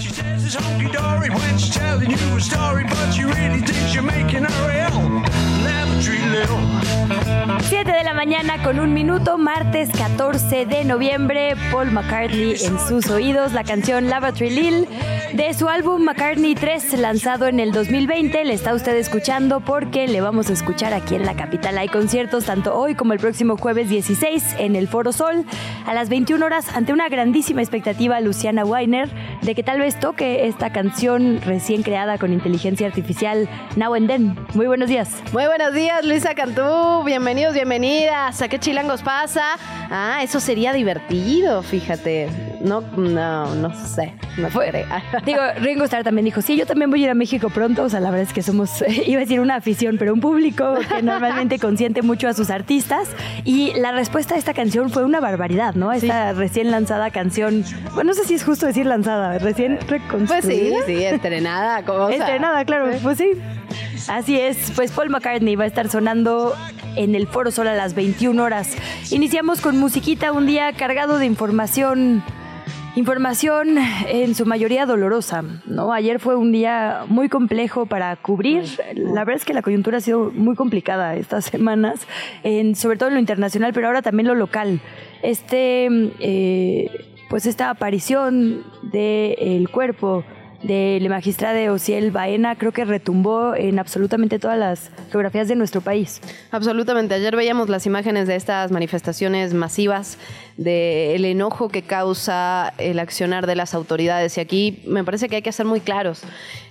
She says it's honky dory when she's telling you a story, but she really thinks you're making her Lil. 7 de la mañana con un minuto, martes 14 de noviembre, Paul McCartney en sus oídos, la canción Lavatory Lil de su álbum McCartney 3 lanzado en el 2020. Le está usted escuchando porque le vamos a escuchar aquí en la capital. Hay conciertos tanto hoy como el próximo jueves 16 en el Foro Sol a las 21 horas ante una grandísima expectativa Luciana Weiner de que tal vez toque esta canción recién creada con inteligencia artificial Now and Then. Muy buenos días. Muy buenos días, Luisa Cantú. Bienvenidos, bienvenidas. ¿A qué chilangos pasa? Ah, eso sería divertido, fíjate. No, no, no sé. No creo. Digo, Ringo Starr también dijo, sí, yo también voy a ir a México pronto. O sea, la verdad es que somos, iba a decir una afición, pero un público que normalmente consiente mucho a sus artistas. Y la respuesta a esta canción fue una barbaridad, ¿no? Esta recién lanzada canción, bueno, no sé si es justo decir lanzada, recién reconstruida. Pues sí, sí, estrenada. Como, sea, claro, pues sí. Así es, pues Paul McCartney va a estar sonando en el Foro Sol a las 21 horas. Iniciamos con musiquita, un día cargado de información, información en su mayoría dolorosa, ¿no? Ayer fue un día muy complejo para cubrir. La verdad es que la coyuntura ha sido muy complicada estas semanas, en, sobre todo en lo internacional, pero ahora también lo local. Este, eh, pues esta aparición del cuerpo de la magistrada Ociel Baena creo que retumbó en absolutamente todas las geografías de nuestro país. Absolutamente. Ayer veíamos las imágenes de estas manifestaciones masivas, del enojo que causa el accionar de las autoridades. Y aquí me parece que hay que ser muy claros.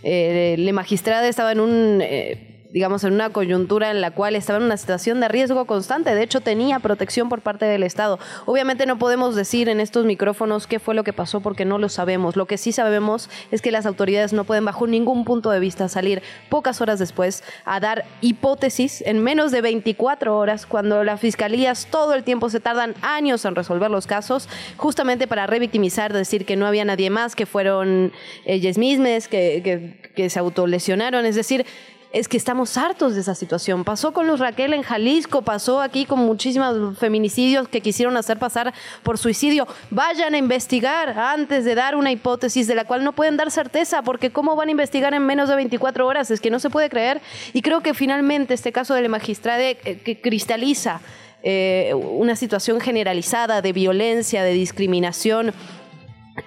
Eh, la magistrada estaba en un... eh, digamos, en una coyuntura en la cual estaba en una situación de riesgo constante. De hecho, tenía protección por parte del Estado. Obviamente no podemos decir en estos micrófonos qué fue lo que pasó porque no lo sabemos. Lo que sí sabemos es que las autoridades no pueden bajo ningún punto de vista salir pocas horas después a dar hipótesis en menos de 24 horas cuando las fiscalías todo el tiempo se tardan años en resolver los casos justamente para revictimizar, decir que no había nadie más, que fueron ellas mismas, que, que, que se autolesionaron. Es decir, es que estamos hartos de esa situación. Pasó con los Raquel en Jalisco, pasó aquí con muchísimos feminicidios que quisieron hacer pasar por suicidio. Vayan a investigar antes de dar una hipótesis de la cual no pueden dar certeza, porque ¿cómo van a investigar en menos de 24 horas? Es que no se puede creer. Y creo que finalmente este caso de la magistrada eh, que cristaliza eh, una situación generalizada de violencia, de discriminación.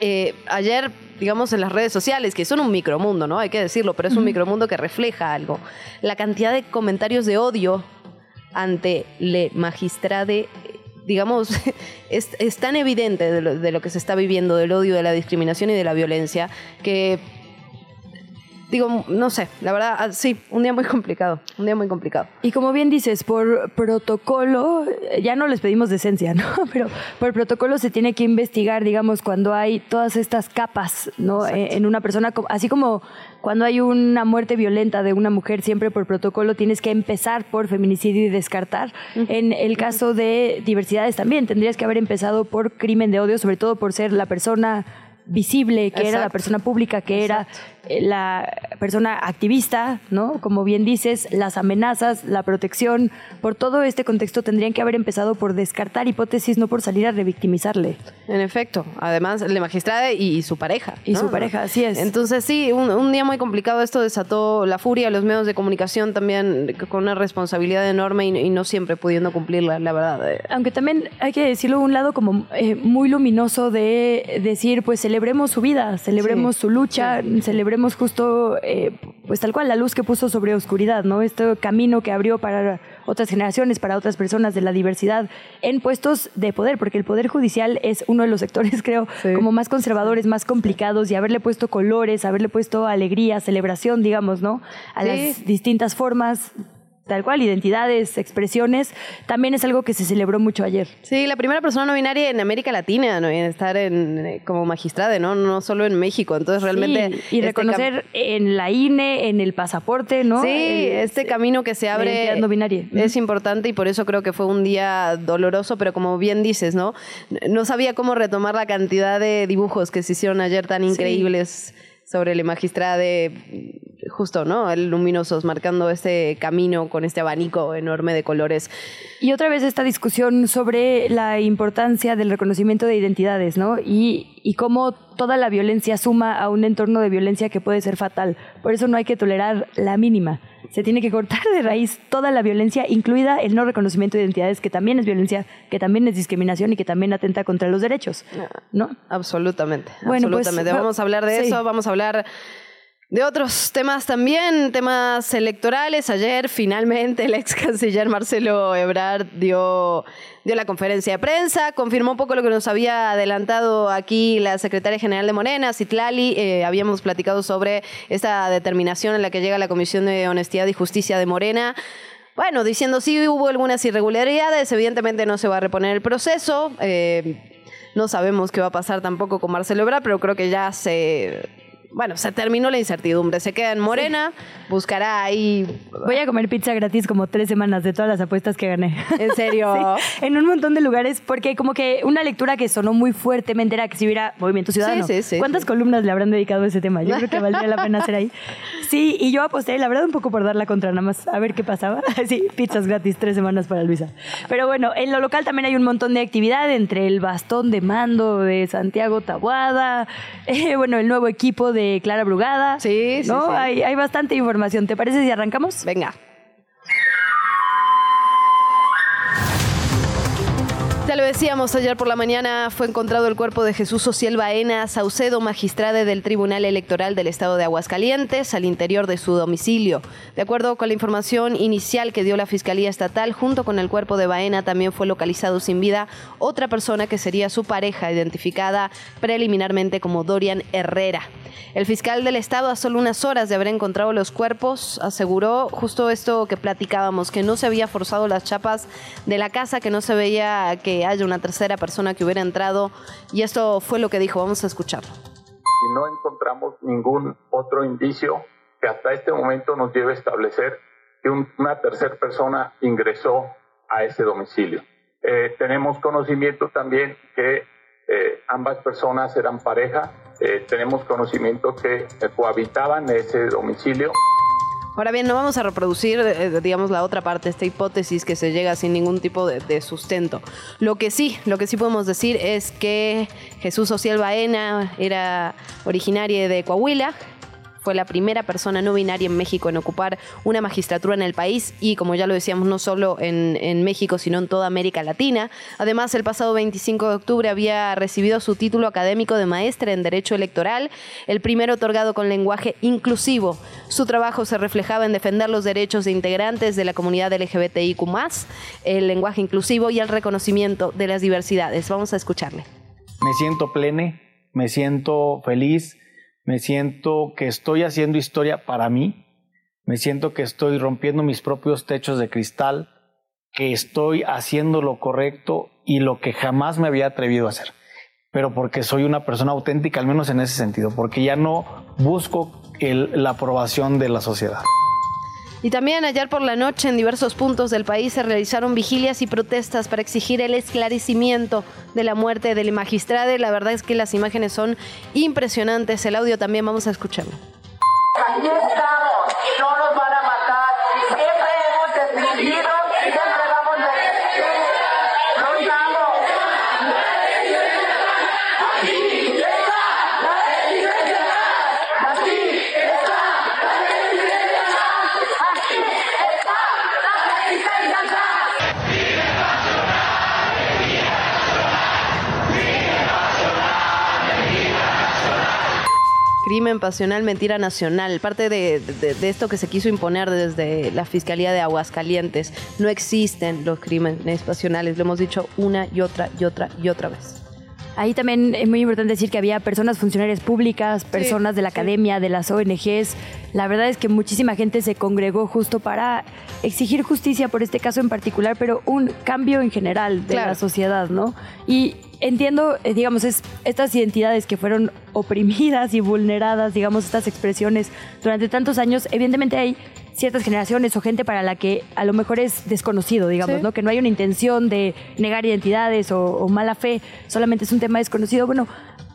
Eh, ayer, digamos, en las redes sociales, que son un micromundo, ¿no? Hay que decirlo, pero es un micromundo que refleja algo. La cantidad de comentarios de odio ante le magistrade, digamos, es, es tan evidente de lo, de lo que se está viviendo, del odio, de la discriminación y de la violencia, que digo, no sé, la verdad, ah, sí, un día muy complicado, un día muy complicado. Y como bien dices, por protocolo, ya no les pedimos decencia, ¿no? Pero por protocolo se tiene que investigar, digamos, cuando hay todas estas capas, ¿no? Eh, En una persona, así como cuando hay una muerte violenta de una mujer, siempre por protocolo tienes que empezar por feminicidio y descartar. En el caso de diversidades también, tendrías que haber empezado por crimen de odio, sobre todo por ser la persona visible, que era la persona pública, que era la persona activista, ¿no? Como bien dices, las amenazas, la protección, por todo este contexto tendrían que haber empezado por descartar hipótesis, no por salir a revictimizarle. En efecto, además, la magistrada y, y su pareja. Y ¿no? su pareja, así es. Entonces, sí, un, un día muy complicado. Esto desató la furia los medios de comunicación también con una responsabilidad enorme y, y no siempre pudiendo cumplirla, la verdad. Eh, Aunque también hay que decirlo, un lado como eh, muy luminoso de decir, pues celebremos su vida, celebremos Sí, su lucha, celebremos justo, eh, pues tal cual, la luz que puso sobre oscuridad, ¿no? Este camino que abrió para otras generaciones, para otras personas de la diversidad en puestos de poder, porque el Poder Judicial es uno de los sectores, creo, Sí. como más conservadores, más complicados, y haberle puesto colores, haberle puesto alegría, celebración, digamos, ¿no? A Sí. las distintas formas tal cual, identidades, expresiones, también es algo que se celebró mucho ayer. Sí, la primera persona no binaria en América Latina, ¿no? en estar en, eh, como magistrada, ¿no? No solo en México. Entonces, realmente. Sí, y este reconocer en la INE, en el pasaporte, ¿no? Sí, El- este camino que se abre no binaria. es importante y por eso creo que fue un día doloroso, pero como bien dices, ¿no? No sabía cómo retomar la cantidad de dibujos que se hicieron ayer tan increíbles sobre la magistrada de justo, ¿no? El luminosos marcando este camino con este abanico enorme de colores. Y otra vez esta discusión sobre la importancia del reconocimiento de identidades, ¿no? Y, y cómo toda la violencia suma a un entorno de violencia que puede ser fatal. Por eso no hay que tolerar la mínima. Se tiene que cortar de raíz toda la violencia, incluida el no reconocimiento de identidades, que también es violencia, que también es discriminación y que también atenta contra los derechos, ¿no? Absolutamente, Bueno, pues, absolutamente. va- vamos a hablar de sí. eso, vamos a hablar de otros temas también, temas electorales. Ayer finalmente el ex canciller Marcelo Ebrard dio, dio la conferencia de prensa, confirmó un poco lo que nos había adelantado aquí la secretaria general de Morena, Citlali. Eh, habíamos platicado sobre esta determinación en la que llega la Comisión de Honestidad y Justicia de Morena. Bueno, diciendo sí hubo algunas irregularidades, evidentemente no se va a reponer el proceso. eh, no sabemos qué va a pasar tampoco con Marcelo Ebrard, pero creo que ya se. Bueno, se terminó la incertidumbre. Se queda en Morena, buscará ahí. Voy a comer pizza gratis como tres semanas de todas las apuestas que gané. ¿En serio? Sí, en un montón de lugares, porque como que una lectura que sonó muy fuertemente era que si hubiera Movimiento Ciudadano. Sí, sí, sí, ¿Cuántas columnas le habrán dedicado a ese tema? Yo creo que valdría la pena hacer ahí. Sí, y yo aposté, la verdad, un poco por dar la contra, nada más a ver qué pasaba. Sí, pizzas gratis, tres semanas para Luisa. Pero bueno, en lo local también hay un montón de actividad entre el bastón de mando de Santiago Tabuada, eh, bueno, el nuevo equipo de Clara Brugada. Sí, sí, ¿no? sí. Hay, hay bastante información. ¿Te parece si arrancamos? Venga. Lo decíamos, ayer por la mañana fue encontrado el cuerpo de Jesús Ociel Baena Saucedo, magistrado del Tribunal Electoral del Estado de Aguascalientes, al interior de su domicilio. De acuerdo con la información inicial que dio la Fiscalía Estatal, junto con el cuerpo de Baena también fue localizado sin vida otra persona que sería su pareja, identificada preliminarmente como Dorian Herrera. El fiscal del Estado, a solo unas horas de haber encontrado los cuerpos, aseguró justo esto que platicábamos, que no se había forzado las chapas de la casa, que no se veía que haya una tercera persona que hubiera entrado. Y esto fue lo que dijo. Vamos a escucharlo. y no encontramos ningún otro indicio que hasta este momento nos lleve a establecer que un- una tercera persona ingresó a ese domicilio. Eh, tenemos conocimiento también que eh, ambas personas eran pareja, eh, tenemos conocimiento que cohabitaban ese domicilio. Ahora bien, no vamos a reproducir, eh, digamos, la otra parte, esta hipótesis que se llega sin ningún tipo de, sustento. Lo que sí, lo que sí podemos decir es que Jesús Ociel Baena era originaria de Coahuila, fue la primera persona no binaria en México en ocupar una magistratura en el país y, como ya lo decíamos, no solo en, México, sino en toda América Latina. Además, el pasado 25 de octubre había recibido su título académico de maestra en Derecho Electoral, el primero otorgado con lenguaje inclusivo. Su trabajo se reflejaba en defender los derechos de integrantes de la comunidad LGBTIQ, el lenguaje inclusivo y el reconocimiento de las diversidades. Vamos a escucharle. Me siento plene, me siento feliz, me siento que estoy haciendo historia para mí, me siento que estoy rompiendo mis propios techos de cristal, que estoy haciendo lo correcto y lo que jamás me había atrevido a hacer. Pero porque soy una persona auténtica, al menos en ese sentido, porque ya no busco la aprobación de la sociedad. Y también ayer por la noche en diversos puntos del país se realizaron vigilias y protestas para exigir el esclarecimiento de la muerte del magistrado. La verdad es que las imágenes son impresionantes. El audio también vamos a escucharlo. Aquí estamos, no nos van a matar. Crimen pasional, mentira nacional. Parte de, de- de esto que se quiso imponer desde la Fiscalía de Aguascalientes. No existen los crímenes pasionales. Lo hemos dicho una y otra y otra y otra vez. Ahí también es muy importante decir que había personas funcionarias públicas, personas de la academia, de las ONGs. La verdad es que muchísima gente se congregó justo para exigir justicia por este caso en particular, pero un cambio en general de la sociedad, ¿no? Y entiendo, eh, digamos, es, estas identidades que fueron oprimidas y vulneradas, digamos, estas expresiones durante tantos años, evidentemente hay ciertas generaciones o gente para la que a lo mejor es desconocido, digamos, Sí. ¿no? Que no hay una intención de negar identidades o, o mala fe, solamente es un tema desconocido. Bueno,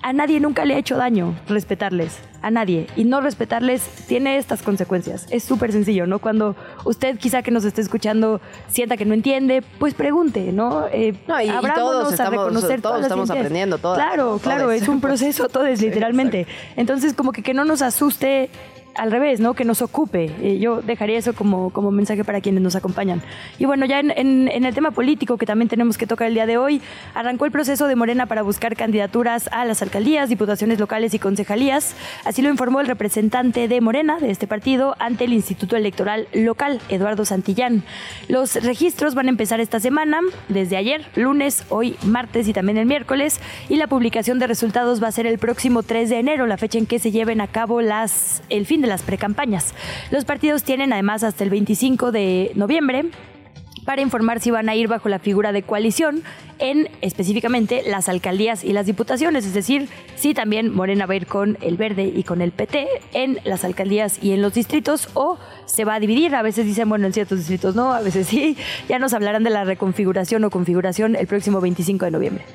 a nadie nunca le ha hecho daño respetarles, a nadie. Y no respetarles tiene estas consecuencias. Es súper sencillo, ¿no? Cuando usted quizá que nos esté escuchando sienta que no entiende, pues pregunte, ¿no? Eh, No, y- todos a estamos- reconocer todos estamos aprendiendo, todas, Claro, claro, es un proceso, todo es literalmente. Entonces, como que que no nos asuste al revés, ¿no? Que nos ocupe. Eh, yo dejaría eso como, como mensaje para quienes nos acompañan. Y bueno, ya en, en- en el tema político que también tenemos que tocar el día de hoy, arrancó el proceso de Morena para buscar candidaturas a las alcaldías, diputaciones locales y concejalías. Así lo informó el representante de Morena, de este partido, ante el Instituto Electoral Local, Eduardo Santillán. Los registros van a empezar esta semana, desde ayer, lunes, hoy, martes y también el miércoles, y la publicación de resultados va a ser el próximo 3 de enero, la fecha en que se lleven a cabo las, el fin de las precampañas. Los partidos tienen además hasta el 25 de noviembre para informar si van a ir bajo la figura de coalición en específicamente las alcaldías y las diputaciones, es decir, si también Morena va a ir con el Verde y con el PT en las alcaldías y en los distritos o se va a dividir, a veces dicen, bueno, en ciertos distritos no, a veces sí, ya nos hablarán de la reconfiguración o configuración el próximo 25 de noviembre.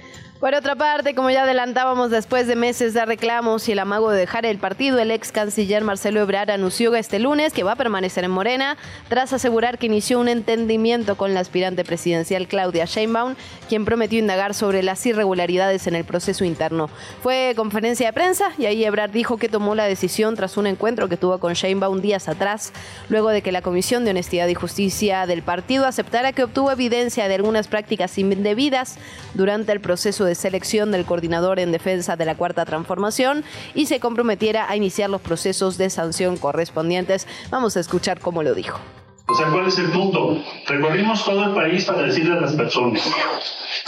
Por otra parte, como ya adelantábamos después de meses de reclamos y el amago de dejar el partido, el ex canciller Marcelo Ebrard anunció este lunes que va a permanecer en Morena tras asegurar que inició un entendimiento con la aspirante presidencial Claudia Sheinbaum, quien prometió indagar sobre las irregularidades en el proceso interno. Fue conferencia de prensa y ahí Ebrard dijo que tomó la decisión tras un encuentro que tuvo con Sheinbaum días atrás, luego de que la Comisión de Honestidad y Justicia del partido aceptara que obtuvo evidencia de algunas prácticas indebidas durante el proceso de selección del coordinador en defensa de la Cuarta Transformación y se comprometiera a iniciar los procesos de sanción correspondientes. Vamos a escuchar cómo lo dijo. O sea, ¿cuál es el punto? Recorrimos todo el país para decirle a las personas,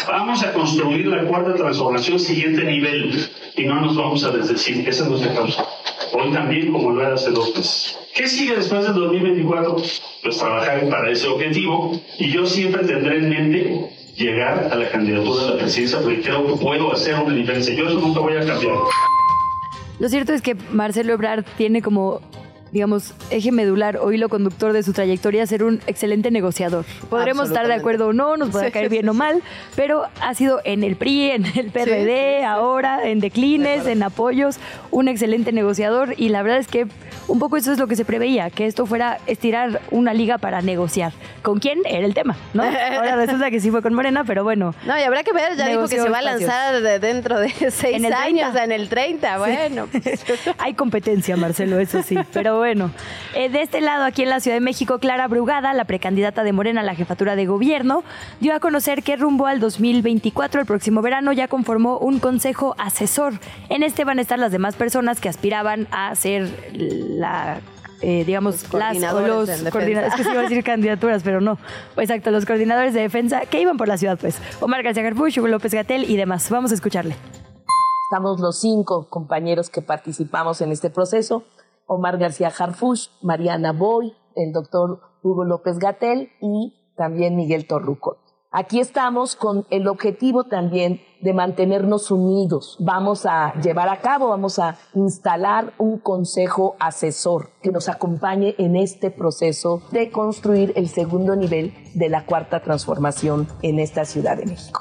vamos a construir la cuarta transformación siguiente nivel y no nos vamos a desdecir. Esa es nuestra causa. Hoy también, como lo era hace dos meses. ¿Qué sigue después del 2024? Pues trabajar para ese objetivo y yo siempre tendré en mente llegar a la candidatura de la presidencia porque creo que puedo hacer una diferencia. Yo eso nunca voy a cambiar. Lo cierto es que Marcelo Ebrard tiene como, digamos, eje medular o hilo conductor de su trayectoria ser un excelente negociador. Podremos estar de acuerdo o no, nos podrá Sí, caer sí, bien o mal, pero ha sido en el PRI, en el PRD, ahora, en declines, en apoyos, un excelente negociador y la verdad es que un poco eso es lo que se preveía, que esto fuera estirar una liga para negociar. ¿Con quién? Era el tema, ¿no? Ahora resulta que sí fue con Morena, pero bueno. No, y habrá que ver, ya dijo que se va a lanzar de dentro de seis En el 30. años, en el 30, bueno. Hay competencia, Marcelo, eso sí. Pero bueno, Eh, de este lado, aquí en la Ciudad de México, Clara Brugada, la precandidata de Morena a la jefatura de gobierno, dio a conocer que rumbo al 2024, el próximo verano, ya conformó un consejo asesor. En este van a estar las demás personas que aspiraban a ser la eh, digamos, Los las o coordinadores los en defensa. coordinadores, es que se iba a decir candidaturas, pero no. Exacto, los coordinadores de defensa que iban por la ciudad, pues. Omar García Garfuch, Hugo López Gatel y demás. Vamos a escucharle. Estamos los cinco compañeros que participamos en este proceso. Omar García Harfush, Mariana Boy, el doctor Hugo López Gatel y también Miguel Torruco. Aquí estamos con el objetivo también de mantenernos unidos. Vamos a llevar a cabo, vamos a instalar un consejo asesor que nos acompañe en este proceso de construir el segundo nivel de la cuarta transformación en esta Ciudad de México.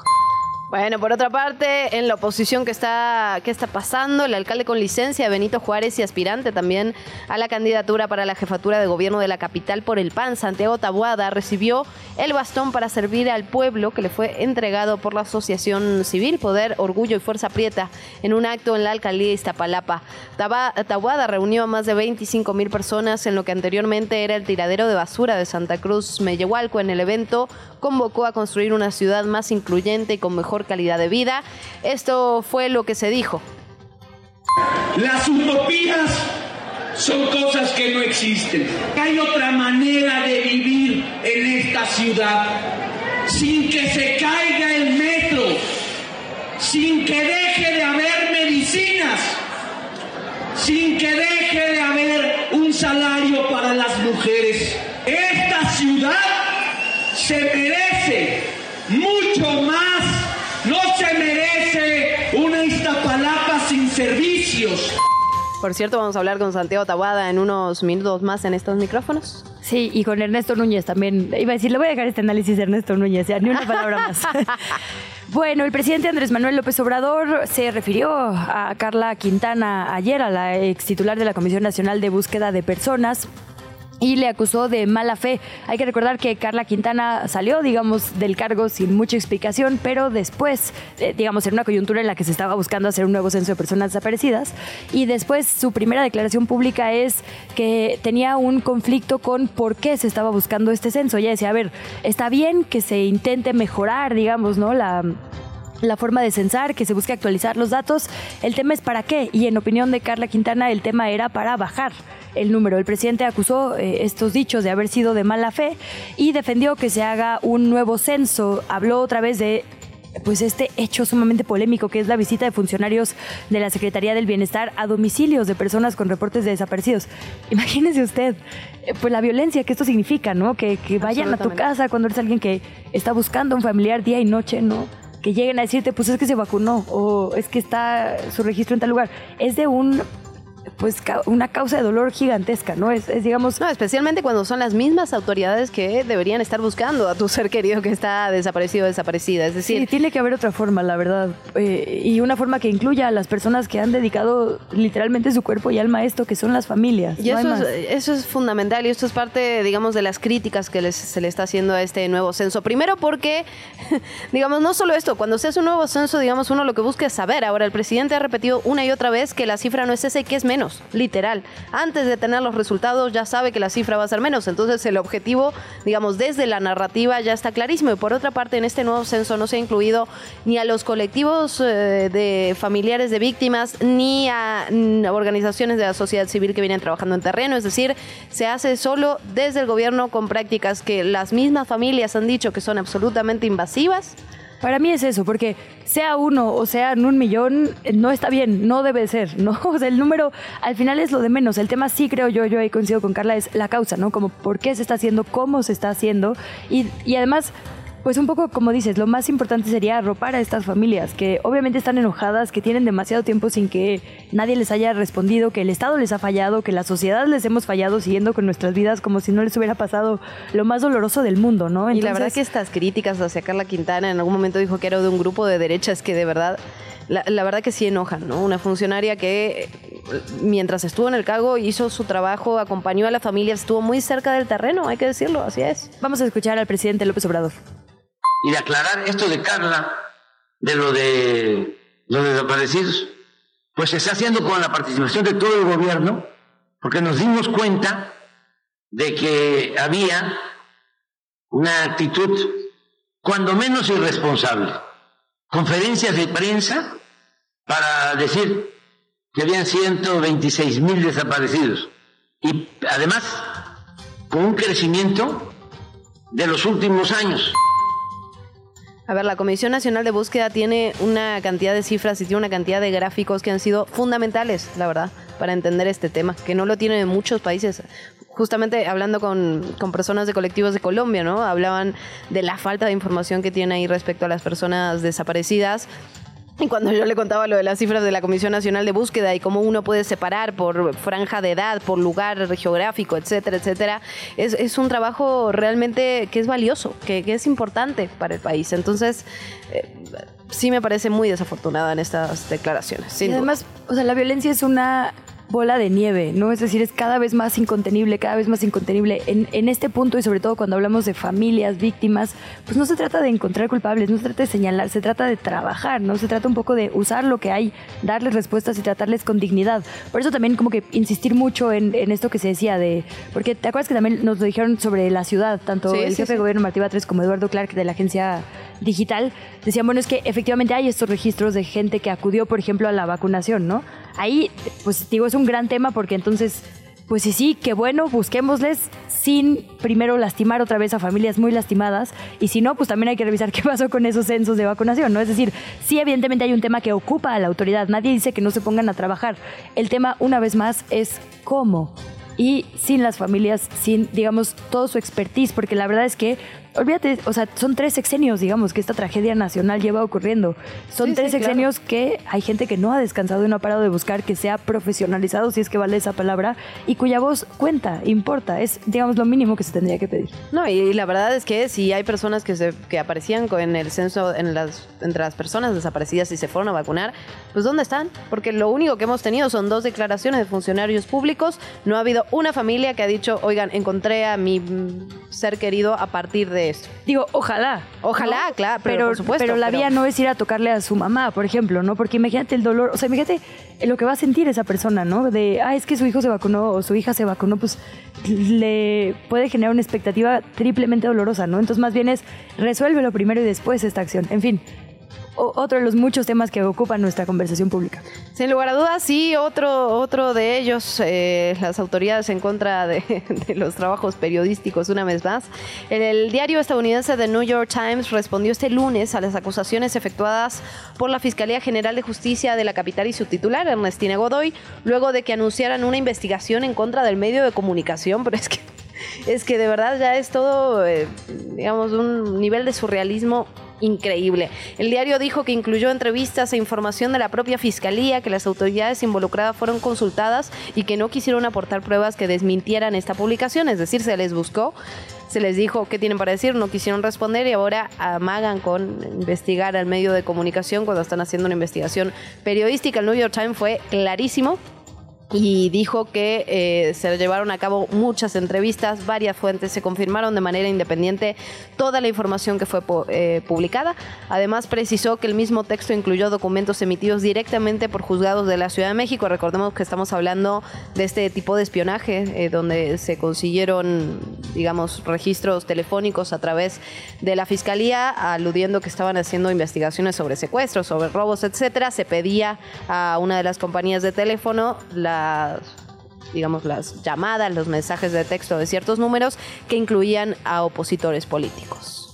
Bueno, por otra parte, en la oposición que está, ¿qué está pasando? El alcalde con licencia, Benito Juárez, y aspirante también a la candidatura para la jefatura de gobierno de la capital por el PAN, Santiago Tabuada, recibió el bastón para servir al pueblo que le fue entregado por la Asociación Civil Poder, Orgullo y Fuerza Prieta en un acto en la alcaldía de Iztapalapa. Tabuada reunió a más de 25 mil personas en lo que anteriormente era el tiradero de basura de Santa Cruz Mellehualco. En el evento convocó a construir una ciudad más incluyente y con mejor calidad de vida. Esto fue lo que se dijo. Las utopías son cosas que no existen. Hay otra manera de vivir en esta ciudad sin que se caiga el metro, sin que deje de haber medicinas, sin que deje de haber un salario para las mujeres. Esta ciudad se merece mucho más, no se merece una Iztapalapa sin servicios. Por cierto, vamos a hablar con Santiago Tabada en unos minutos más en estos micrófonos. Sí, y con Ernesto Núñez también. Iba a decir, le voy a dejar este análisis de Ernesto Núñez, ya, ni una palabra más. bueno, el presidente Andrés Manuel López Obrador se refirió a Carla Quintana ayer, a la ex titular de la Comisión Nacional de Búsqueda de Personas, y le acusó de mala fe. Hay que recordar que Carla Quintana salió, digamos, del cargo sin mucha explicación, pero después, eh, digamos, en una coyuntura en la que se estaba buscando hacer un nuevo censo de personas desaparecidas, y después su primera declaración pública es que tenía un conflicto con por qué se estaba buscando este censo. Ella decía, a ver, está bien que se intente mejorar, digamos, ¿no? La la forma de censar, que se busque actualizar los datos. El tema es para qué. Y en opinión de Carla Quintana, el tema era para bajar el número. El presidente acusó eh, estos dichos de haber sido de mala fe y defendió que se haga un nuevo censo. Habló otra vez de pues este hecho sumamente polémico que es la visita de funcionarios de la Secretaría del Bienestar a domicilios de personas con reportes de desaparecidos. Imagínese usted, eh, pues la violencia que esto significa, ¿no? Que, que vayan a tu casa cuando eres alguien que está buscando a un familiar día y noche, ¿no? Que lleguen a decirte, pues es que se vacunó o es que está su registro en tal lugar. Es de un, pues una causa de dolor gigantesca, ¿no? Es, es, digamos... No, especialmente cuando son las mismas autoridades que deberían estar buscando a tu ser querido que está desaparecido o desaparecida. Es decir, Sí, tiene que haber otra forma, la verdad. Eh, y una forma que incluya a las personas que han dedicado literalmente su cuerpo y alma a esto, que son las familias. Y No eso, es, eso es fundamental y esto es parte, digamos, de las críticas que les- se le está haciendo a este nuevo censo. Primero porque, digamos, no solo esto, cuando se hace un nuevo censo, digamos, uno lo que busca es saber. Ahora, el presidente ha repetido una y otra vez que la cifra no es esa y que es menos, literal. Antes de tener los resultados ya sabe que la cifra va a ser menos. Entonces, el objetivo, digamos, desde la narrativa ya está clarísimo. Y por otra parte, en este nuevo censo no se ha incluido ni a los colectivos eh, de familiares de víctimas, ni a mm, organizaciones de la sociedad civil que vienen trabajando en terreno. Es decir, se hace solo desde el gobierno con prácticas que las mismas familias han dicho que son absolutamente invasivas. Para mí es eso, porque sea uno o sea en un millón, no está bien, no debe ser, ¿no? O sea, el número al final es lo de menos. El tema sí creo yo, yo ahí coincido con Carla, es la causa, ¿no? Como por qué se está haciendo, cómo se está haciendo. Y, y además, pues un poco como dices, lo más importante sería arropar a estas familias que obviamente están enojadas, que tienen demasiado tiempo sin que nadie les haya respondido, que el Estado les ha fallado, que la sociedad les hemos fallado siguiendo con nuestras vidas como si no les hubiera pasado lo más doloroso del mundo, ¿no? y la verdad que estas críticas hacia Carla Quintana en algún momento dijo que era de un grupo de derechas que de verdad, la, la verdad que sí enojan, ¿no? Una funcionaria que mientras estuvo en el cargo hizo su trabajo, acompañó a la familia, estuvo muy cerca del terreno, hay que decirlo, así es. Vamos a escuchar al presidente López Obrador. Y de aclarar esto de Carla, de lo de los desaparecidos, pues se está haciendo con la participación de todo el gobierno, porque nos dimos cuenta de que había una actitud cuando menos irresponsable. Conferencias de prensa para decir que habían 126 mil desaparecidos y además con un crecimiento de los últimos años. A ver, la Comisión Nacional de Búsqueda tiene una cantidad de cifras y tiene una cantidad de gráficos que han sido fundamentales, la verdad, para entender este tema, que no lo tienen en muchos países. Justamente hablando con, con personas de colectivos de Colombia, ¿no? Hablaban de la falta de información que tiene ahí respecto a las personas desaparecidas. Y cuando yo le contaba lo de las cifras de la Comisión Nacional de Búsqueda y cómo uno puede separar por franja de edad, por lugar geográfico, etcétera, etcétera, es, es un trabajo realmente que es valioso, que, que es importante para el país. Entonces, eh, sí me parece muy desafortunada en estas declaraciones. sin y duda. además, o sea, la violencia es una bola de nieve, ¿no? Es decir, es cada vez más incontenible, cada vez más incontenible. En, en este punto, y sobre todo cuando hablamos de familias, víctimas, pues no se trata de encontrar culpables, no se trata de señalar, se trata de trabajar, ¿no? Se trata un poco de usar lo que hay, darles respuestas y tratarles con dignidad. Por eso también como que insistir mucho en, en esto que se decía de... Porque te acuerdas que también nos lo dijeron sobre la ciudad, tanto Sí, el sí, jefe sí. de gobierno Martí Batres como Eduardo Clark de la agencia digital, decían, bueno, es que efectivamente hay estos registros de gente que acudió, por ejemplo, a la vacunación, ¿no? Ahí, pues digo, es un gran tema porque entonces Pues sí, sí, qué bueno, busquémosles sin primero lastimar otra vez a familias muy lastimadas y si no, pues también hay que revisar qué pasó con esos censos de vacunación, ¿no? Es decir, sí, evidentemente hay un tema que ocupa a la autoridad, nadie dice que no se pongan a trabajar. El tema, una vez más, es cómo y sin las familias, sin, digamos, todo su expertise, porque la verdad es que, olvídate, o sea, son tres sexenios, digamos, que esta tragedia nacional lleva ocurriendo. Son Sí, tres sí, claro. sexenios que hay gente que no ha descansado y no ha parado de buscar que sea profesionalizado, si es que vale esa palabra, y cuya voz cuenta, importa, es, digamos, lo mínimo que se tendría que pedir. No, y, la verdad es que si hay personas que, se, que aparecían en el censo en las, entre las personas desaparecidas y se fueron a vacunar, pues ¿dónde están? Porque lo único que hemos tenido son dos declaraciones de funcionarios públicos. No ha habido una familia que ha dicho, oigan, encontré a mi ser querido a partir de esto. Digo, ojalá. Ojalá, ¿no? claro, pero, por supuesto. pero la vía no es ir a tocarle a su mamá, por ejemplo, ¿no? Porque imagínate el dolor, o sea, imagínate lo que va a sentir esa persona, ¿no? De, ah, es que su hijo se vacunó o su hija se vacunó, pues le puede generar una expectativa triplemente dolorosa, ¿no? Entonces, más bien es resuélvelo primero y después esta acción. En fin, otro de los muchos temas que ocupan nuestra conversación pública. Sin lugar a dudas, sí, otro, otro de ellos, eh, las autoridades en contra de, los trabajos periodísticos, una vez más. El, el diario estadounidense The New York Times respondió este lunes a las acusaciones efectuadas por la Fiscalía General de Justicia de la capital y su titular, Ernestina Godoy, luego de que anunciaran una investigación en contra del medio de comunicación, pero es que es que de verdad ya es todo, eh, digamos, un nivel de surrealismo increíble. El diario dijo que incluyó entrevistas e información de la propia fiscalía, que las autoridades involucradas fueron consultadas y que no quisieron aportar pruebas que desmintieran esta publicación, es decir, se les buscó. Se les dijo qué tienen para decir, no quisieron responder y ahora amagan con investigar al medio de comunicación cuando están haciendo una investigación periodística. El New York Times fue clarísimo y dijo que eh, se llevaron a cabo muchas entrevistas, varias fuentes se confirmaron de manera independiente toda la información que fue eh, publicada. Además precisó que el mismo texto incluyó documentos emitidos directamente por juzgados de la Ciudad de México. Recordemos que estamos hablando de este tipo de espionaje eh, donde se consiguieron, digamos, registros telefónicos a través de la fiscalía, aludiendo que estaban haciendo investigaciones sobre secuestros, sobre robos, etcétera. Se pedía a una de las compañías de teléfono digamos las llamadas, los mensajes de texto de ciertos números que incluían a opositores políticos.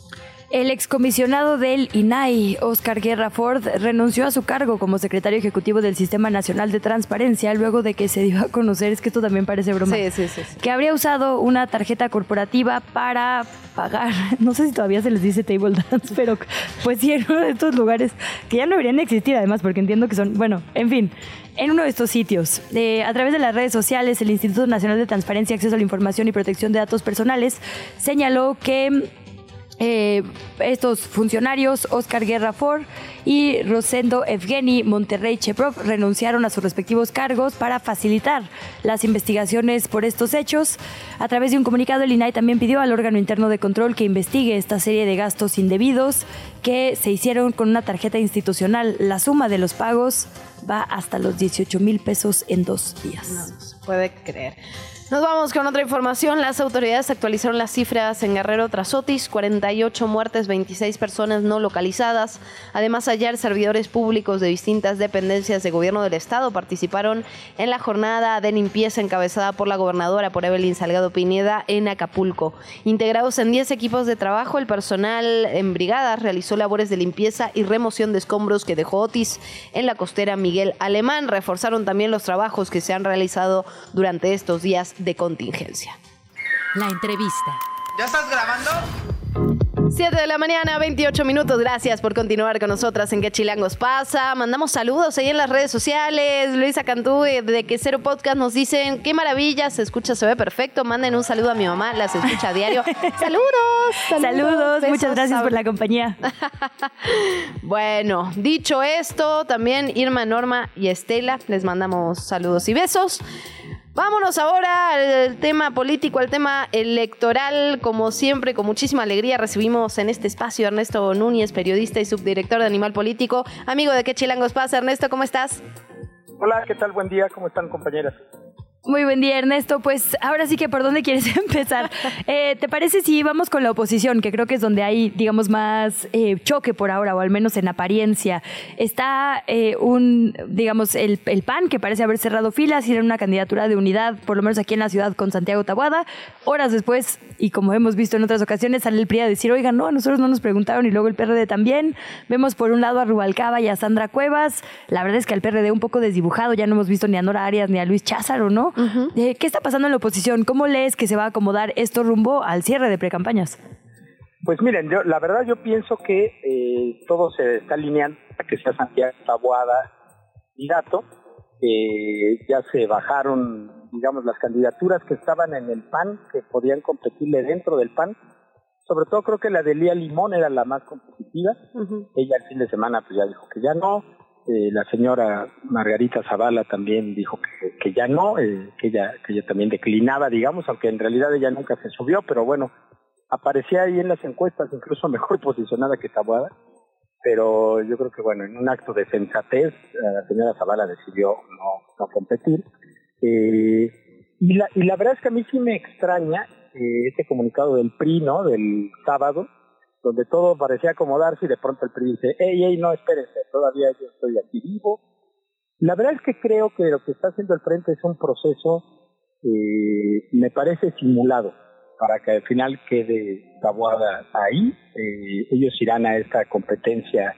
El excomisionado del INAI, Oscar Guerra Ford, renunció a su cargo como secretario ejecutivo del Sistema Nacional de Transparencia luego de que se dio a conocer, es que esto también parece broma, Sí, sí, sí. que habría usado una tarjeta corporativa para pagar, no sé si todavía se les dice table dance, pero pues sí, en uno de estos lugares que ya no deberían existir además, porque entiendo que son, bueno, en fin, en uno de estos sitios. Eh, a través de las redes sociales, el Instituto Nacional de Transparencia, Acceso a la Información y Protección de Datos Personales señaló que eh, estos funcionarios, Oscar Guerra Ford y Rosendo Evgeny Monterrey Cheprov, renunciaron a sus respectivos cargos para facilitar las investigaciones por estos hechos. A través de un comunicado, el INAI también pidió al órgano interno de control que investigue esta serie de gastos indebidos que se hicieron con una tarjeta institucional. La suma de los pagos va hasta los 18 mil pesos en dos días. se puede creer. Nos vamos con otra información. Las autoridades actualizaron las cifras en Guerrero tras Otis, 48 muertes, 26 personas no localizadas. Además, ayer servidores públicos de distintas dependencias de gobierno del estado participaron en la jornada de limpieza encabezada por la gobernadora, por Evelyn Salgado Pineda, en Acapulco. Integrados en 10 equipos de trabajo, el personal en brigadas realizó labores de limpieza y remoción de escombros que dejó Otis en la costera Miguel Alemán. Reforzaron también los trabajos que se han realizado durante estos días de contingencia. La entrevista. ¿Ya estás grabando? 7 de la mañana, 28 minutos. Gracias por continuar con nosotras en ¿Qué Chilangos pasa? Mandamos saludos ahí en las redes sociales. Luisa Cantú eh, de Que Cero Podcast nos dicen, qué maravilla, se escucha, se ve perfecto. Manden un saludo a mi mamá, las escucha a diario. ¡Saludos! Saludos, besos, muchas gracias por la compañía. Bueno, dicho esto, también Irma, Norma y Estela, les mandamos saludos y besos. Vámonos ahora al tema político, al tema electoral. Como siempre, con muchísima alegría recibimos en este espacio a Ernesto Núñez, periodista y subdirector de Animal Político. Amigo de qué chilangos pasa, Ernesto, ¿cómo estás? Hola, ¿qué tal? Buen día, ¿cómo están compañeras? Muy buen día, Ernesto. Pues ahora sí que por dónde quieres empezar. Eh, ¿Te parece si vamos con la oposición, que creo que es donde hay, digamos, más eh, choque por ahora, o al menos en apariencia? Está eh, un, digamos, el, el, PAN, que parece haber cerrado filas y era una candidatura de unidad, por lo menos aquí en la ciudad, con Santiago Tabuada. Horas después, y como hemos visto en otras ocasiones, sale el PRI a decir, oigan, no, a nosotros no nos preguntaron, y luego el PRD también. Vemos por un lado a Rubalcaba y a Sandra Cuevas. La verdad es que el PRD un poco desdibujado, ya no hemos visto ni a Nora Arias ni a Luis Cházaro, ¿no? ¿Qué está pasando en la oposición? ¿Cómo lees que se va a acomodar esto rumbo al cierre de precampañas? Pues miren, yo, la verdad yo pienso que eh, todo se está alineando a que sea Santiago Taboada candidato. Eh, ya se bajaron, digamos, las candidaturas que estaban en el PAN, que podían competirle dentro del PAN. Sobre todo creo que la de Lía Limón era la más competitiva. Ella el fin de semana pues ya dijo que ya no. Eh, la señora Margarita Zavala también dijo que, que ya no, eh, que ella que ella también declinaba, digamos, aunque en realidad ella nunca se subió, pero bueno, aparecía ahí en las encuestas incluso mejor posicionada que Tabuada, pero yo creo que bueno, en un acto de sensatez, la señora Zavala decidió no, no competir. Eh, y, la, y la verdad es que a mí sí me extraña eh, este comunicado del PRI, ¿no? Del sábado, donde todo parecía acomodarse y de pronto el PRI dice, hey, hey, no, espérense, todavía yo estoy aquí vivo. La verdad es que creo que lo que está haciendo el Frente es un proceso, eh, me parece simulado, para que al final quede Tabuada ahí. Eh, ellos irán a esta competencia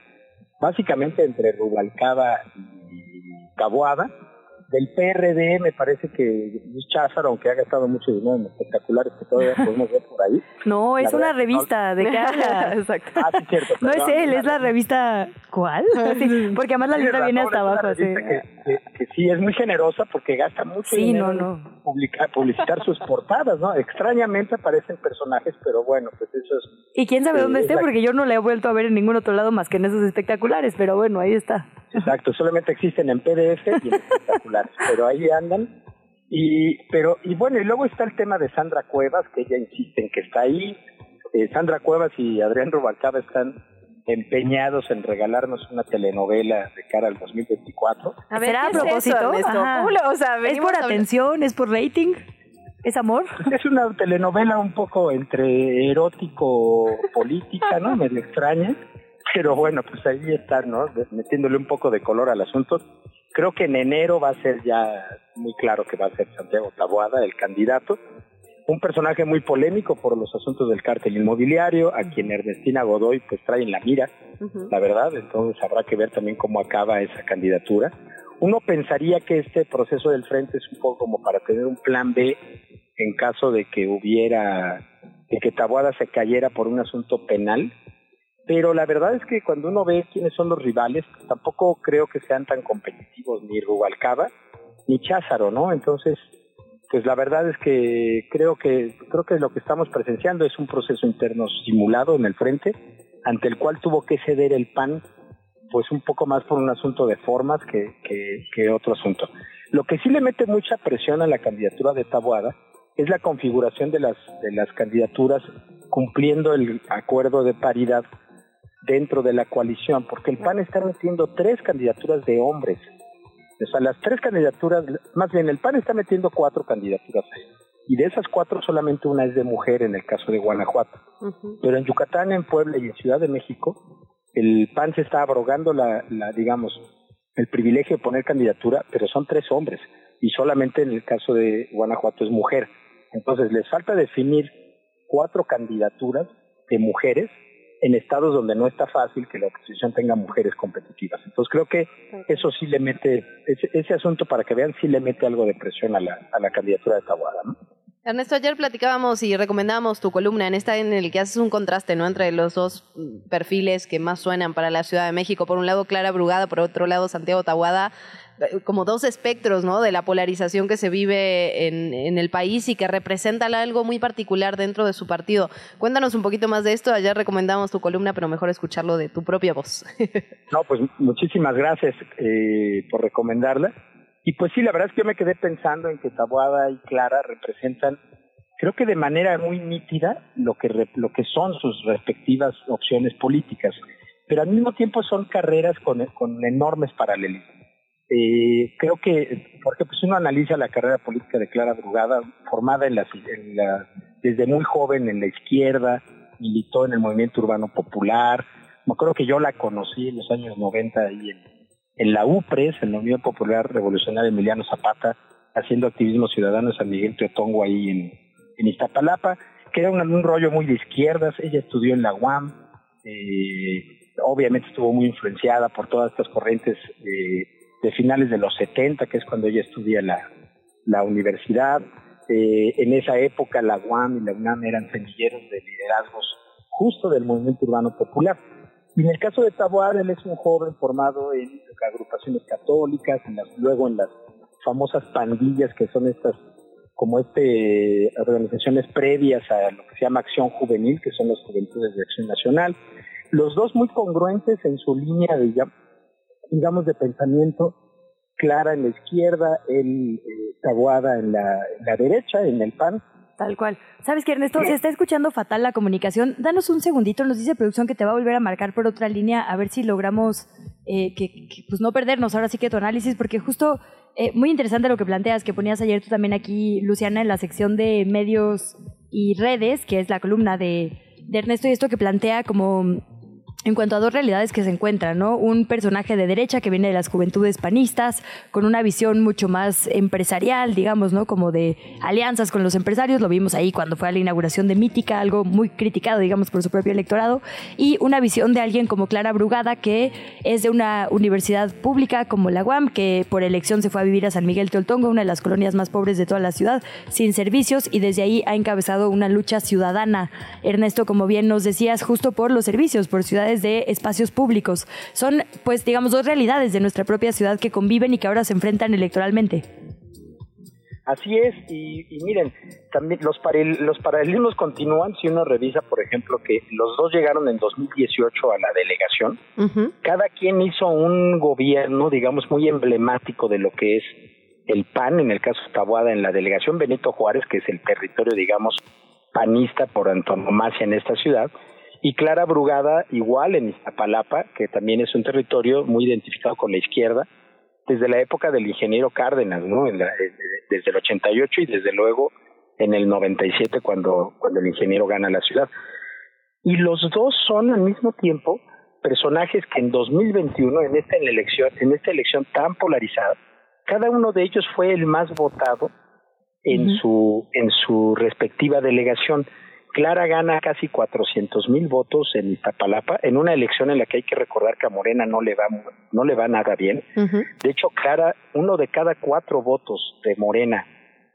básicamente entre Rubalcaba y Tabuada. Del PRD me parece que Cházaro, aunque ha gastado mucho dinero en espectaculares que todavía podemos ver por ahí. No, es una verdad, revista, no- ¿de qué hablas? Exacto. Ah, sí, cierto. No es él, es la revista... ¿Cuál? Sí, porque además la letra viene hasta abajo, así. revista Que, que- que sí es muy generosa porque gasta mucho Sí, dinero no, en publicar- publicitar sus portadas, ¿no? Extrañamente aparecen personajes, pero bueno, pues eso es... Y quién sabe eh, dónde es esté, porque yo no la he vuelto a ver en ningún otro lado más que en esos espectaculares, pero bueno, ahí está. Exacto, solamente existen en PDF y en pero ahí andan. Y, pero, y bueno, y luego está el tema de Sandra Cuevas, que ella insiste en que está ahí. Eh, Sandra Cuevas y Adrián Rubalcaba están empeñados en regalarnos una telenovela de cara al 2024. A ver, ¿Será ¿qué a es eso, propósito? Lo- o sea, ¿Es por atención? ¿Es por rating? ¿Es amor? Es una telenovela un poco entre erótico, política, ¿no? Medio extraña. Pero bueno, pues ahí están, ¿no? Metiéndole un poco de color al asunto. Creo que en enero va a ser ya muy claro que va a ser Santiago Taboada el candidato. Un personaje muy polémico por los asuntos del cártel inmobiliario, a quien Ernestina Godoy pues trae en la mira, la verdad. Entonces habrá que ver también cómo acaba esa candidatura. Uno pensaría que este proceso del frente es un poco como para tener un plan B en caso de que hubiera, de que Taboada se cayera por un asunto penal. Pero la verdad es que cuando uno ve quiénes son los rivales, pues tampoco creo que sean tan competitivos ni Rubalcaba ni Cházaro, ¿no? Entonces, pues la verdad es que creo que creo que lo que estamos presenciando es un proceso interno simulado en el frente, ante el cual tuvo que ceder el PAN, pues un poco más por un asunto de formas que, que, que otro asunto. Lo que sí le mete mucha presión a la candidatura de Taboada es la configuración de las de las candidaturas cumpliendo el acuerdo de paridad dentro de la coalición, porque el PAN está metiendo tres candidaturas de hombres. O sea, las tres candidaturas, más bien el PAN está metiendo cuatro candidaturas. Y de esas cuatro solamente una es de mujer en el caso de Guanajuato. Pero en Yucatán, en Puebla y en Ciudad de México, el PAN se está abrogando la, la digamos, el privilegio de poner candidatura, pero son tres hombres. Y solamente en el caso de Guanajuato es mujer. Entonces les falta definir cuatro candidaturas de mujeres en estados donde no está fácil que la oposición tenga mujeres competitivas. Entonces creo que eso sí le mete, ese, ese asunto para que vean, sí le mete algo de presión a la, a la candidatura de Tabuada, ¿no? Ernesto, ayer platicábamos y recomendábamos tu columna en esta en el que haces un contraste ¿no? entre los dos mm, perfiles que más suenan para la Ciudad de México. Por un lado, Clara Brugada, por otro lado, Santiago Tahuada, como dos espectros ¿no? de la polarización que se vive en, en el país y que representan algo muy particular dentro de su partido. Cuéntanos un poquito más de esto. Ayer recomendamos tu columna, pero mejor escucharlo de tu propia voz. No, pues muchísimas gracias eh, por recomendarla. Y pues sí, la verdad es que yo me quedé pensando en que Taboada y Clara representan, creo que de manera muy nítida, lo que, lo que son sus respectivas opciones políticas. Pero al mismo tiempo son carreras con, con enormes paralelismos. Eh, creo que, porque pues uno analiza la carrera política de Clara Brugada, formada en la, en la, desde muy joven en la izquierda, militó en el movimiento urbano popular. Me acuerdo que yo la conocí en los años 90 ahí en, la UPRES, en la Unión Popular Revolucionaria Emiliano Zapata, haciendo activismo ciudadano en San Miguel Teotongo ahí en, en Iztapalapa, que era un, un rollo muy de izquierdas. Ella estudió en la UAM, eh, obviamente estuvo muy influenciada por todas estas corrientes eh, de finales de los 70, que es cuando ella estudia la, la universidad. Eh, en esa época la UAM y la UNAM eran semilleros de liderazgos justo del movimiento urbano popular. Y en el caso de Taboada, él es un joven formado en agrupaciones católicas, luego en las famosas pandillas que son estas como este organizaciones previas a lo que se llama Acción Juvenil, que son las Juventudes de Acción Nacional. Los dos muy congruentes en su línea de, digamos, de pensamiento, Clara en la izquierda, el eh, en la, en la derecha, en el PAN, Tal cual. ¿Sabes qué, Ernesto? Se está escuchando fatal la comunicación. Danos un segundito, nos dice producción que te va a volver a marcar por otra línea, a ver si logramos eh, que, que, pues no perdernos ahora sí que tu análisis, porque justo eh, muy interesante lo que planteas, que ponías ayer tú también aquí, Luciana, en la sección de medios y redes, que es la columna de, de Ernesto, y esto que plantea como en cuanto a dos realidades que se encuentran, ¿no? Un personaje de derecha que viene de las juventudes panistas, con una visión mucho más empresarial, digamos, ¿no? Como de alianzas con los empresarios, lo vimos ahí cuando fue a la inauguración de Mítica, algo muy criticado, digamos, por su propio electorado, y una visión de alguien como Clara Brugada, que es de una universidad pública como la UAM, que por elección se fue a vivir a San Miguel Teoltongo, una de las colonias más pobres de toda la ciudad, sin servicios, y desde ahí ha encabezado una lucha ciudadana. Ernesto, como bien nos decías, justo por los servicios, por ciudades de espacios públicos. Son, pues, digamos, dos realidades de nuestra propia ciudad que conviven y que ahora se enfrentan electoralmente. Así es, y, y miren, también los, los paralelismos continúan si uno revisa, por ejemplo, que los dos llegaron en 2018 a la delegación. Uh -huh. Cada quien hizo un gobierno, digamos, muy emblemático de lo que es el PAN, en el caso de Tabuada, en la delegación Benito Juárez, que es el territorio, digamos, panista por antonomasia en esta ciudad, y Clara Brugada igual en Iztapalapa, que también es un territorio muy identificado con la izquierda, desde la época del ingeniero Cárdenas, ¿no? En la, desde el 88 y desde luego en el 97 cuando, cuando el ingeniero gana la ciudad. Y los dos son al mismo tiempo personajes que en 2021, en esta elección, en esta elección tan polarizada, cada uno de ellos fue el más votado en, uh -huh. su, en su respectiva delegación. Clara gana casi 400 mil votos en Iztapalapa, en una elección en la que hay que recordar que a Morena no le va, no le va nada bien. Uh -huh. De hecho, Clara, uno de cada cuatro votos de Morena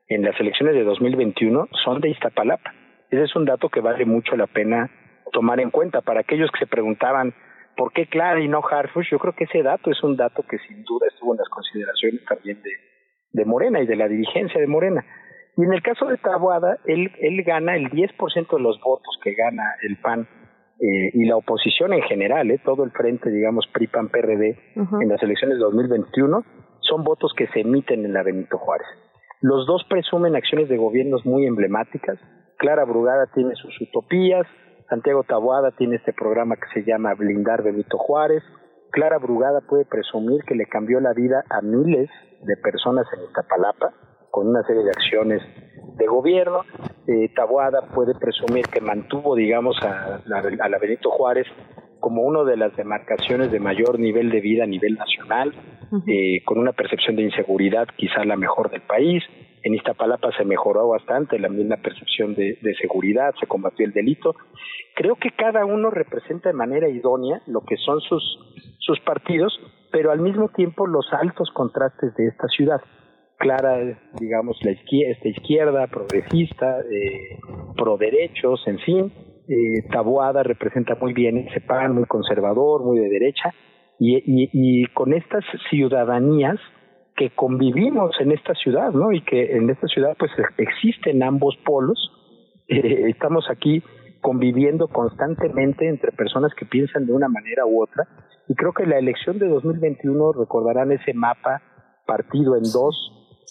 en las elecciones de 2021 son de Iztapalapa. Ese es un dato que vale mucho la pena tomar en cuenta. Para aquellos que se preguntaban por qué Clara y no Harfush, yo creo que ese dato es un dato que sin duda estuvo en las consideraciones también de, de Morena y de la dirigencia de Morena. Y en el caso de Taboada, él, él gana el 10% de los votos que gana el PAN eh, y la oposición en general, eh, todo el frente, digamos, PRI-PAN-PRD uh -huh. en las elecciones de 2021, son votos que se emiten en la Benito Juárez. Los dos presumen acciones de gobiernos muy emblemáticas. Clara Brugada tiene sus utopías, Santiago Taboada tiene este programa que se llama Blindar Benito Juárez. Clara Brugada puede presumir que le cambió la vida a miles de personas en Iztapalapa con una serie de acciones de gobierno. Eh, Taboada puede presumir que mantuvo, digamos, a la, a la Benito Juárez como una de las demarcaciones de mayor nivel de vida a nivel nacional, uh -huh. eh, con una percepción de inseguridad quizá la mejor del país. En Iztapalapa se mejoró bastante la misma percepción de, de seguridad, se combatió el delito. Creo que cada uno representa de manera idónea lo que son sus, sus partidos, pero al mismo tiempo los altos contrastes de esta ciudad clara, digamos, la izquierda, esta izquierda progresista, eh, pro derechos, en fin. Eh, Taboada representa muy bien ese PAN, muy conservador, muy de derecha, y, con estas ciudadanías que convivimos en esta ciudad, ¿no? Y que en esta ciudad pues existen ambos polos. Eh, estamos aquí conviviendo constantemente entre personas que piensan de una manera u otra. Y creo que la elección de 2021 recordarán ese mapa partido en dos,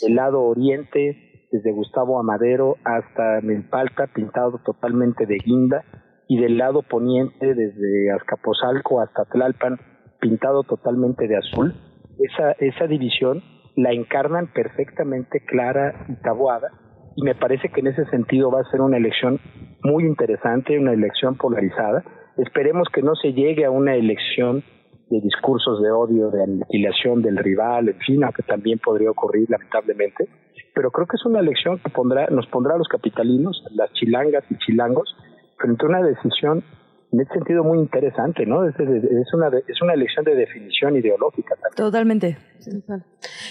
el lado oriente, desde Gustavo Amadero hasta Milpalta, pintado totalmente de guinda, y del lado poniente, desde Azcapotzalco hasta Tlalpan, pintado totalmente de azul. esa, esa división la encarnan perfectamente Clara y Taboada y me parece que en ese sentido va a ser una elección muy interesante, una elección polarizada. Esperemos que no se llegue a una elección de discursos de odio, de aniquilación del rival, en fin, aunque también podría ocurrir lamentablemente. Pero creo que es una elección que pondrá, nos pondrá a los capitalinos, las chilangas y chilangos, frente a una decisión en ese sentido muy interesante, ¿no? Es, es una, es una elección de definición ideológica. También. Totalmente.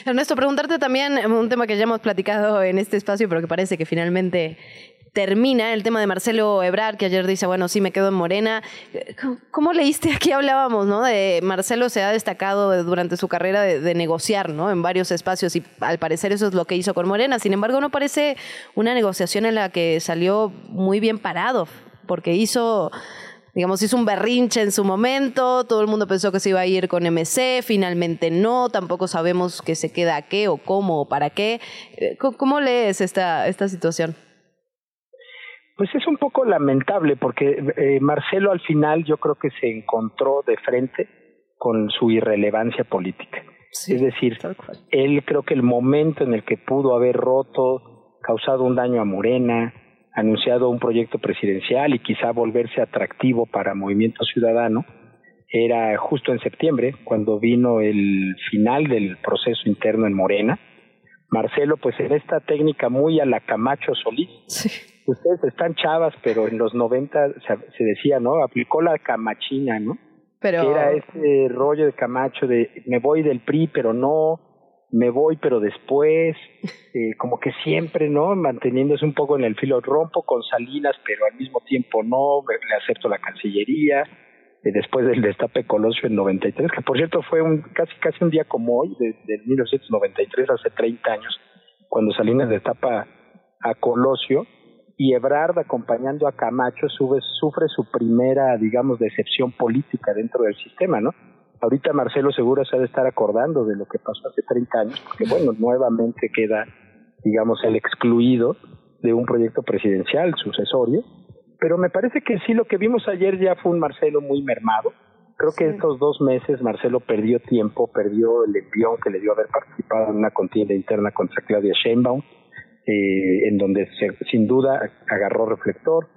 Ernesto, preguntarte también un tema que ya hemos platicado en este espacio, pero que parece que finalmente termina el tema de Marcelo Ebrard, que ayer dice, bueno, sí, me quedo en Morena. ¿Cómo leíste? Aquí hablábamos, ¿no? De Marcelo se ha destacado durante su carrera de, negociar, ¿no? En varios espacios y al parecer eso es lo que hizo con Morena. Sin embargo, no parece una negociación en la que salió muy bien parado, porque hizo digamos, hizo un berrinche en su momento, todo el mundo pensó que se iba a ir con MC, finalmente no, tampoco sabemos que se queda a qué o cómo o para qué. ¿Cómo lees esta situación? Pues es un poco lamentable porque eh, Marcelo al final yo creo que se encontró de frente con su irrelevancia política. Sí, es decir, él creo que el momento en el que pudo haber roto, causado un daño a Morena, anunciado un proyecto presidencial y quizá volverse atractivo para Movimiento Ciudadano, era justo en septiembre, cuando vino el final del proceso interno en Morena. Marcelo, pues en esta técnica muy a la Camacho Solís, ustedes están chavas, pero en los 90 se, se decía, ¿no? Aplicó la camachina, ¿no? Pero... Que era ese rollo de Camacho de me voy del PRI, pero no, me voy pero después, eh, como que siempre, ¿no? Manteniéndose un poco en el filo, rompo con Salinas, pero al mismo tiempo no, le acepto la Cancillería, después del destape Colosio en 93, que por cierto fue un casi casi un día como hoy, de, de 1993, hace 30 años, cuando Salinas destapa a Colosio, y Ebrard acompañando a Camacho sube, sufre su primera, digamos, decepción política dentro del sistema, ¿no? Ahorita Marcelo seguro se ha de estar acordando de lo que pasó hace 30 años, porque bueno, nuevamente queda, digamos, el excluido de un proyecto presidencial sucesorio, pero me parece que sí, lo que vimos ayer ya fue un Marcelo muy mermado. Creo que estos dos meses Marcelo perdió tiempo, perdió el envión que le dio haber participado en una contienda interna contra Claudia Sheinbaum, eh, en donde se, sin duda agarró reflector,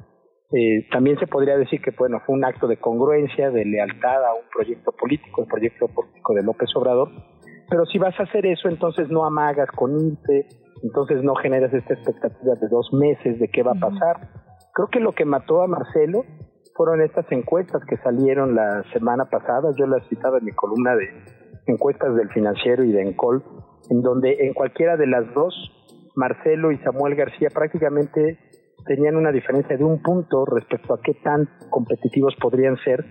eh, también se podría decir que bueno fue un acto de congruencia, de lealtad a un proyecto político, el proyecto político de López Obrador. Pero si vas a hacer eso, entonces no amagas con irte, entonces no generas esta expectativa de dos meses de qué va a pasar. Creo que lo que mató a Marcelo fueron estas encuestas que salieron la semana pasada. Yo las citaba en mi columna de encuestas del Financiero y de Encol, en donde en cualquiera de las dos, Marcelo y Samuel García prácticamente tenían una diferencia de un punto respecto a qué tan competitivos podrían ser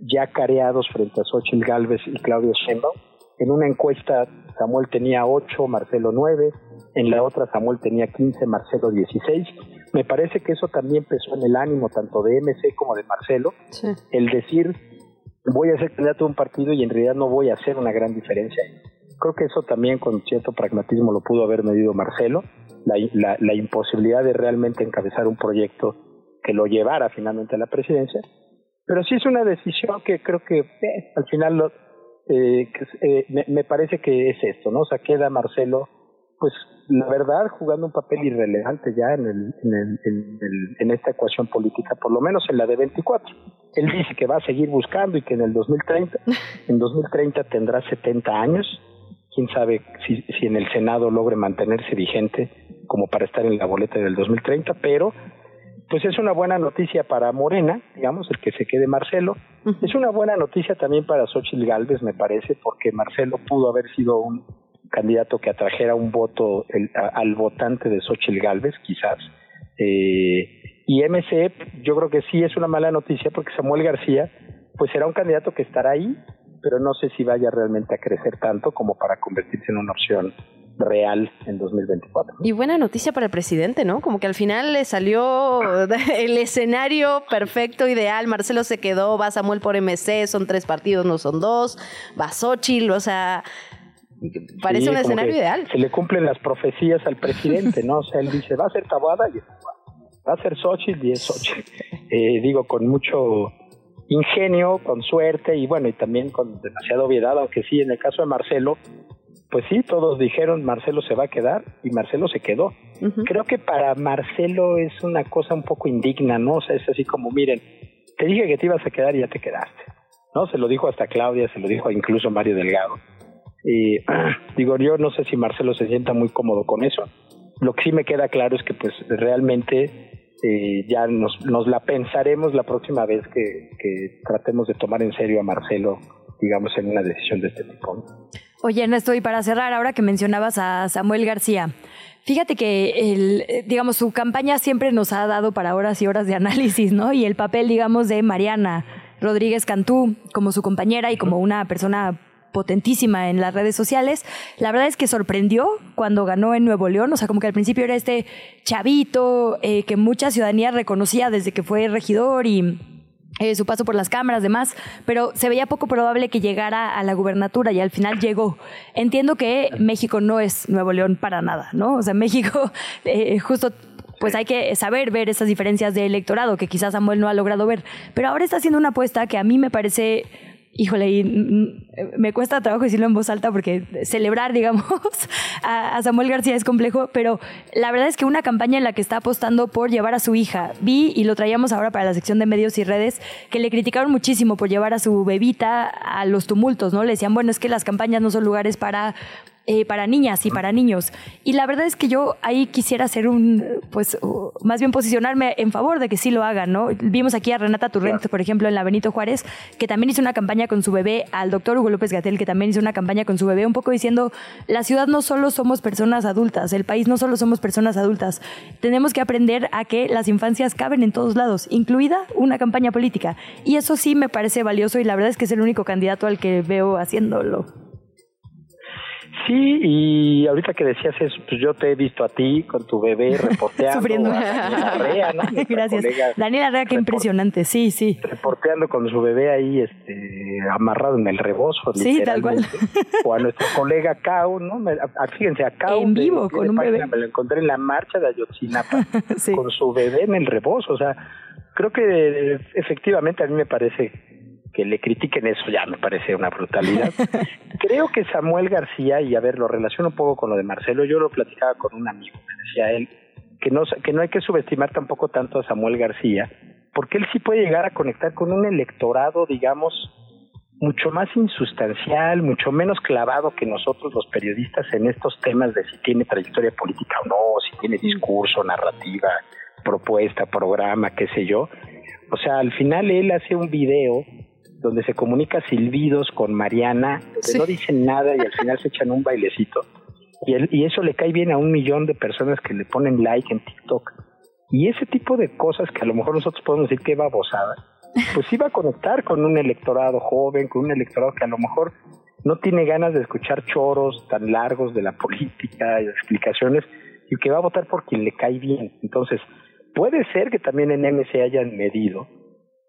ya careados frente a Xochitl Galvez y Claudio Sheinbaum. En una encuesta Samuel tenía 8, Marcelo 9, en la otra Samuel tenía 15, Marcelo 16. Me parece que eso también pesó en el ánimo tanto de MC como de Marcelo, sí. el decir voy a ser candidato a un partido y en realidad no voy a hacer una gran diferencia. Creo que eso también con cierto pragmatismo lo pudo haber medido Marcelo la, la, la, imposibilidad de realmente encabezar un proyecto que lo llevara finalmente a la presidencia. Pero sí es una decisión que creo que eh, al final lo, eh, eh, me, me, parece que es esto, ¿no? O sea, queda Marcelo, pues la verdad, jugando un papel irrelevante ya en, el, en, el, en, el, en esta ecuación política, por lo menos en la de 24. Él dice que va a seguir buscando y que en el 2030, en 2030 tendrá 70 años. Quién sabe si, si en el Senado logre mantenerse vigente como para estar en la boleta del 2030, pero pues es una buena noticia para Morena, digamos, el que se quede Marcelo. Es una buena noticia también para Xochitl Galvez, me parece, porque Marcelo pudo haber sido un candidato que atrajera un voto al votante de Xochitl Galvez, quizás. Eh, y MC, yo creo que sí es una mala noticia porque Samuel García, pues será un candidato que estará ahí, pero no sé si vaya realmente a crecer tanto como para convertirse en una opción real en 2024. Y buena noticia para el presidente, ¿no? Como que al final le salió el escenario perfecto, ideal. Marcelo se quedó, va Samuel por MC, son tres partidos, no son dos. Va Xochitl, o sea, parece sí, un escenario ideal. Se le cumplen las profecías al presidente, ¿no? O sea, él dice, va a ser Tabuada y es Va a ser Xochitl y es Xochitl. Eh, digo, con mucho ingenio, con suerte y bueno, y también con demasiada obviedad, aunque sí, en el caso de Marcelo, pues sí, todos dijeron Marcelo se va a quedar y Marcelo se quedó. Creo que para Marcelo es una cosa un poco indigna, ¿no? O sea, es así como, miren, te dije que te ibas a quedar y ya te quedaste, ¿no? Se lo dijo hasta Claudia, se lo dijo incluso Mario Delgado. Y digo, yo no sé si Marcelo se sienta muy cómodo con eso. Lo que sí me queda claro es que pues realmente eh, ya nos, nos la pensaremos la próxima vez que, que tratemos de tomar en serio a Marcelo, digamos, en una decisión de este tipo. Oye, Ernesto, y para cerrar, ahora que mencionabas a Samuel García, fíjate que, el, digamos, su campaña siempre nos ha dado para horas y horas de análisis, ¿no? Y el papel, digamos, de Mariana Rodríguez Cantú como su compañera y como una persona potentísima en las redes sociales. La verdad es que sorprendió cuando ganó en Nuevo León, o sea, como que al principio era este chavito eh, que mucha ciudadanía reconocía desde que fue regidor y eh, su paso por las cámaras, demás, pero se veía poco probable que llegara a la gubernatura y al final llegó. Entiendo que México no es Nuevo León para nada, ¿no? O sea, México eh, justo pues hay que saber ver esas diferencias de electorado que quizás Samuel no ha logrado ver. Pero ahora está haciendo una apuesta que a mí me parece híjole, y me cuesta trabajo decirlo en voz alta porque celebrar, digamos, a, a Samuel García es complejo, pero la verdad es que una campaña en la que está apostando por llevar a su hija, vi y lo traíamos ahora para la sección de medios y redes, que le criticaron muchísimo por llevar a su bebita a los tumultos, ¿no? Le decían, bueno, es que las campañas no son lugares para eh, para niñas y para niños. Y la verdad es que yo ahí quisiera hacer un, pues, uh, más bien posicionarme en favor de que sí lo hagan, ¿no? Vimos aquí a Renata Turrent, por ejemplo, en la Benito Juárez, que también hizo una campaña con su bebé, al doctor Hugo López Gatel, que también hizo una campaña con su bebé, un poco diciendo, la ciudad no solo somos personas adultas, el país no solo somos personas adultas, tenemos que aprender a que las infancias caben en todos lados, incluida una campaña política. Y eso sí me parece valioso y la verdad es que es el único candidato al que veo haciéndolo. Sí, y ahorita que decías eso, pues yo te he visto a ti con tu bebé reporteando. Sufriendo. Arrea, ¿no? Gracias. colega, Daniela Arrea, qué impresionante, sí, sí. reporteando con su bebé ahí este, amarrado en el rebozo. Sí, tal cual. O a nuestro colega Cau, ¿no? Fíjense, a Cau. En de- vivo, tiene con un página, bebé. Me lo encontré en la marcha de Ayotzinapa Sí. con su bebé en el rebozo. O sea, creo que eh, efectivamente a mí me parece que le critiquen eso ya me parece una brutalidad. Creo que Samuel García, y a ver, lo relaciono un poco con lo de Marcelo, yo lo platicaba con un amigo, me decía él, que no, que no hay que subestimar tampoco tanto a Samuel García, porque él sí puede llegar a conectar con un electorado, digamos, mucho más insustancial, mucho menos clavado que nosotros los periodistas en estos temas de si tiene trayectoria política o no, si tiene discurso, narrativa, propuesta, programa, qué sé yo. O sea, al final él hace un video donde se comunica silbidos con Mariana, Sí. no dicen nada y al final se echan un bailecito. Y, él- y eso le cae bien a un millón de personas que le ponen like en TikTok. Y ese tipo de cosas que a lo mejor nosotros podemos decir que babosada, pues iba a conectar con un electorado joven, con un electorado que a lo mejor no tiene ganas de escuchar choros tan largos de la política y explicaciones y que va a votar por quien le cae bien. Entonces, puede ser que también en MC hayan medido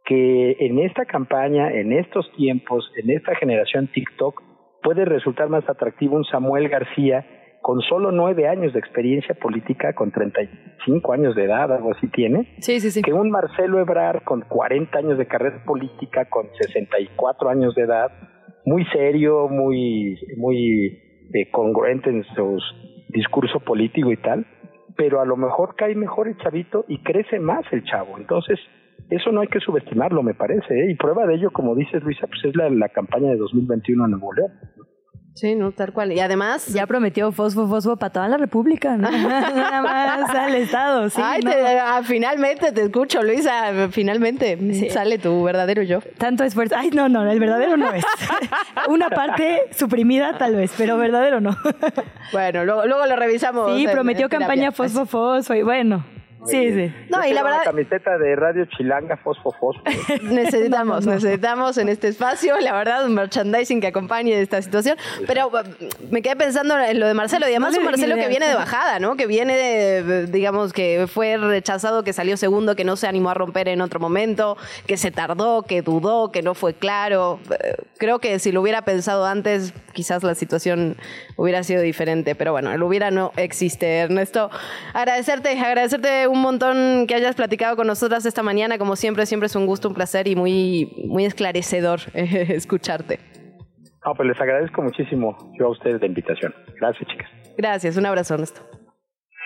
que en esta campaña, en estos tiempos, en esta generación TikTok, puede resultar más atractivo un Samuel García con solo nueve años de experiencia política, con 35 años de edad, algo así tiene, Sí, sí, sí. que un Marcelo Ebrard con 40 años de carrera política, con 64 años de edad, muy serio, muy, muy eh, congruente en su discurso político y tal, pero a lo mejor cae mejor el chavito y crece más el chavo. Entonces, eso no hay que subestimarlo, me parece. ¿eh? Y prueba de ello, como dices, Luisa, pues es la, la campaña de 2021 en Nuevo León. Sí, no, tal cual. Y además. Ya prometió fosfo, fosfo para toda la República, ¿no? Nada más al Estado, sí. Ay, ¿no? te- ah, finalmente te escucho, Luisa. Finalmente sale tu verdadero yo. Tanto esfuerzo. Ay, no, no, el verdadero no es. Una parte suprimida tal vez, pero verdadero no. Bueno, luego, luego lo revisamos. Sí, en- prometió en terapia. campaña fosfo, fosfo y bueno. Sí, sí. No, y la verdad- una camiseta de Radio Chilanga Fosfo Fosfo. Necesitamos, necesitamos en este espacio, la verdad, un merchandising que acompañe esta situación. Pero uh, me quedé pensando en lo de Marcelo, y además No un Marcelo idea. que viene de bajada, ¿no? Que viene, de, digamos, que fue rechazado, que salió segundo, que no se animó a romper en otro momento, que se tardó, que dudó, que no fue claro. Eh, Creo que si lo hubiera pensado antes, quizás la situación hubiera sido diferente. Pero bueno, el hubiera no existe, Ernesto. Agradecerte, agradecerte un montón que hayas platicado con nosotras esta mañana. Como siempre, siempre es un gusto, un placer y muy, muy esclarecedor eh, escucharte. No, pues les agradezco muchísimo yo a ustedes la invitación. Gracias, chicas. Gracias, un abrazo, Ernesto.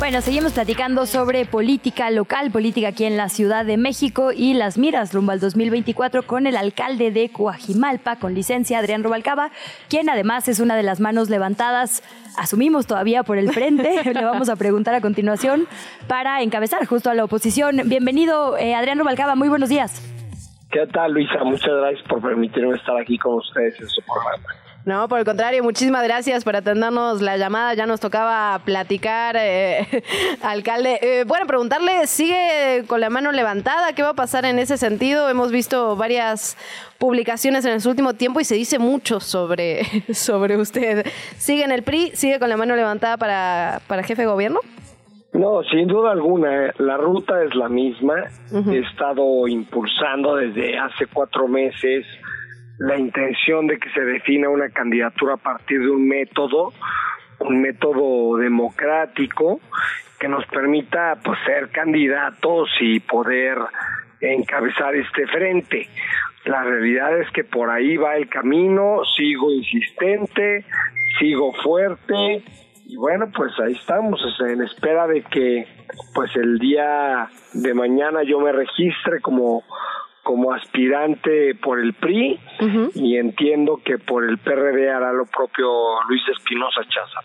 Bueno, seguimos platicando sobre política local, política aquí en la Ciudad de México y las miras rumbo al 2024 con el alcalde de Coajimalpa, con licencia Adrián Rubalcaba, quien además es una de las manos levantadas, asumimos todavía por el frente, le vamos a preguntar a continuación, para encabezar justo a la oposición. Bienvenido, eh, Adrián Rubalcaba, muy buenos días. ¿Qué tal, Luisa? Muchas gracias por permitirme estar aquí con ustedes en su programa. No, por el contrario, muchísimas gracias por atendernos la llamada. Ya nos tocaba platicar, eh, alcalde. Eh, bueno, preguntarle, ¿sigue con la mano levantada? ¿Qué va a pasar en ese sentido? Hemos visto varias publicaciones en el último tiempo y se dice mucho sobre, sobre usted. ¿Sigue en el PRI? ¿Sigue con la mano levantada para, para jefe de gobierno? No, sin duda alguna, eh, la ruta es la misma. He estado impulsando desde hace cuatro meses la intención de que se defina una candidatura a partir de un método, un método democrático que nos permita pues, ser candidatos y poder encabezar este frente. La realidad es que por ahí va el camino, sigo insistente, sigo fuerte y bueno, pues ahí estamos en espera de que pues el día de mañana yo me registre como como aspirante por el PRI y entiendo que por el PRD hará lo propio Luis Espinosa Chaza.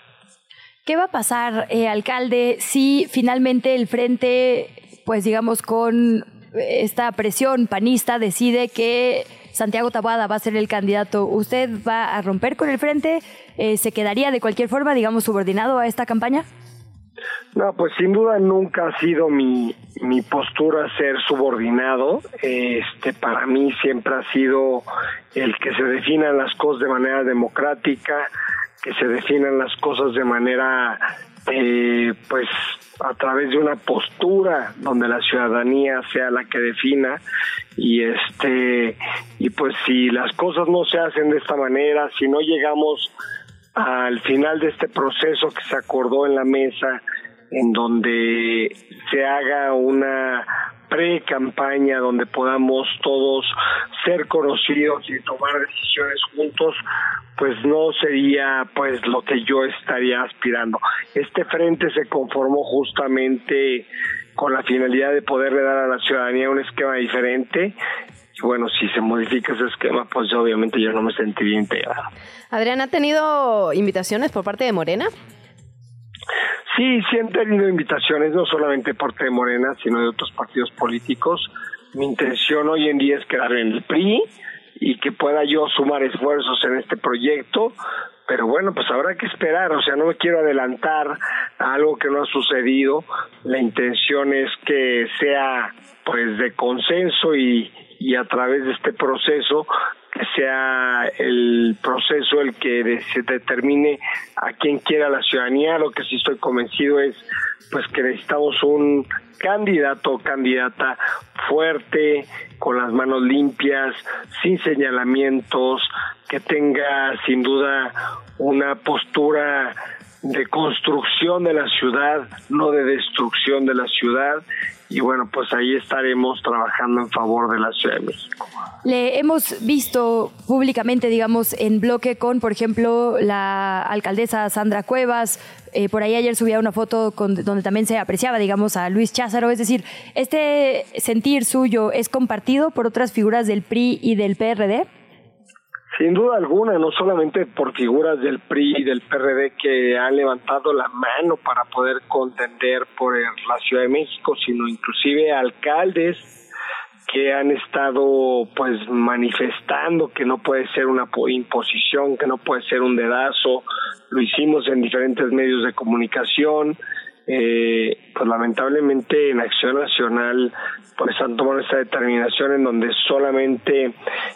¿Qué va a pasar, eh, alcalde, si finalmente el frente, pues digamos, con esta presión panista decide que Santiago Tabada va a ser el candidato? ¿Usted va a romper con el frente? Eh, ¿Se quedaría de cualquier forma, digamos, subordinado a esta campaña? No, pues sin duda nunca ha sido mi, mi postura ser subordinado. Este, para mí siempre ha sido el que se definan las cosas de manera democrática, que se definan las cosas de manera, eh, pues, a través de una postura donde la ciudadanía sea la que defina y este y pues si las cosas no se hacen de esta manera, si no llegamos al final de este proceso que se acordó en la mesa, en donde se haga una pre-campaña donde podamos todos ser conocidos y tomar decisiones juntos, pues no sería pues lo que yo estaría aspirando. Este frente se conformó justamente con la finalidad de poderle dar a la ciudadanía un esquema diferente y bueno, si se modifica ese esquema, pues yo obviamente yo no me sentiría integrado. Adrián, ¿ha tenido invitaciones por parte de Morena? Sí, sí han tenido invitaciones, no solamente por parte de Morena, sino de otros partidos políticos. Mi intención hoy en día es quedar en el PRI y que pueda yo sumar esfuerzos en este proyecto, pero bueno, pues habrá que esperar, o sea, no me quiero adelantar a algo que no ha sucedido. La intención es que sea pues de consenso y, y a través de este proceso sea el proceso el que se determine a quién quiera la ciudadanía. Lo que sí estoy convencido es pues que necesitamos un candidato o candidata fuerte, con las manos limpias, sin señalamientos, que tenga sin duda una postura de construcción de la ciudad, no de destrucción de la ciudad. Y bueno, pues ahí estaremos trabajando en favor de la Ciudad de México. Le hemos visto públicamente, digamos, en bloque con, por ejemplo, la alcaldesa Sandra Cuevas. eh, por ahí ayer subía una foto con- donde también se apreciaba, digamos, a Luis Cházaro. Es decir, ¿este sentir suyo es compartido por otras figuras del PRI y del PRD? Sin duda alguna, no solamente por figuras del PRI y del PRD que han levantado la mano para poder contender por la Ciudad de México, sino inclusive alcaldes que han estado pues manifestando que no puede ser una po- imposición, que no puede ser un dedazo. Lo hicimos en diferentes medios de comunicación. Eh, pues lamentablemente en Acción Nacional pues han tomado esta determinación en donde solamente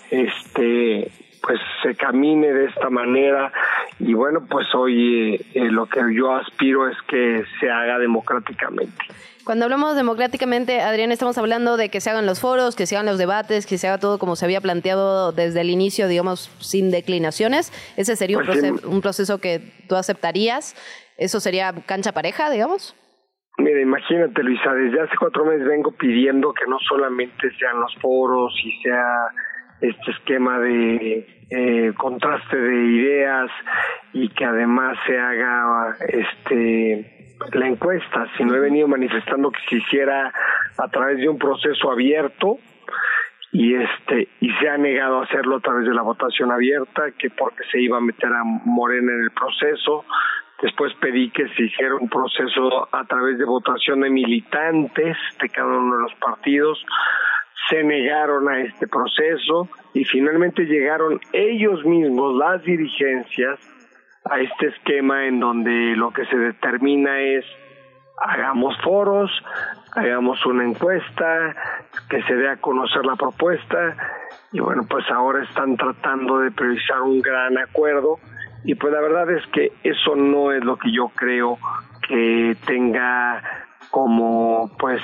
este pues se camine de esta manera y bueno, pues hoy eh, eh, lo que yo aspiro es que se haga democráticamente. Cuando hablamos democráticamente, Adrián, estamos hablando de que se hagan los foros, que se hagan los debates, que se haga todo como se había planteado desde el inicio, digamos, sin declinaciones. ¿Ese sería un, Pues sí. proce- un proceso que tú aceptarías? ¿Eso sería cancha pareja, digamos? Mira, imagínate, Luisa, desde hace cuatro meses vengo pidiendo que no solamente sean los foros y sea este esquema de eh, contraste de ideas y que además se haga este la encuesta, sino he venido manifestando que se hiciera a través de un proceso abierto y este y se ha negado a hacerlo a través de la votación abierta que porque se iba a meter a Morena en el proceso. Después pedí que se hiciera un proceso a través de votación de militantes de cada uno de los partidos se negaron a este proceso y finalmente llegaron ellos mismos las dirigencias a este esquema en donde lo que se determina es hagamos foros, hagamos una encuesta, que se dé a conocer la propuesta y bueno, pues ahora están tratando de priorizar un gran acuerdo y pues la verdad es que eso no es lo que yo creo que tenga como pues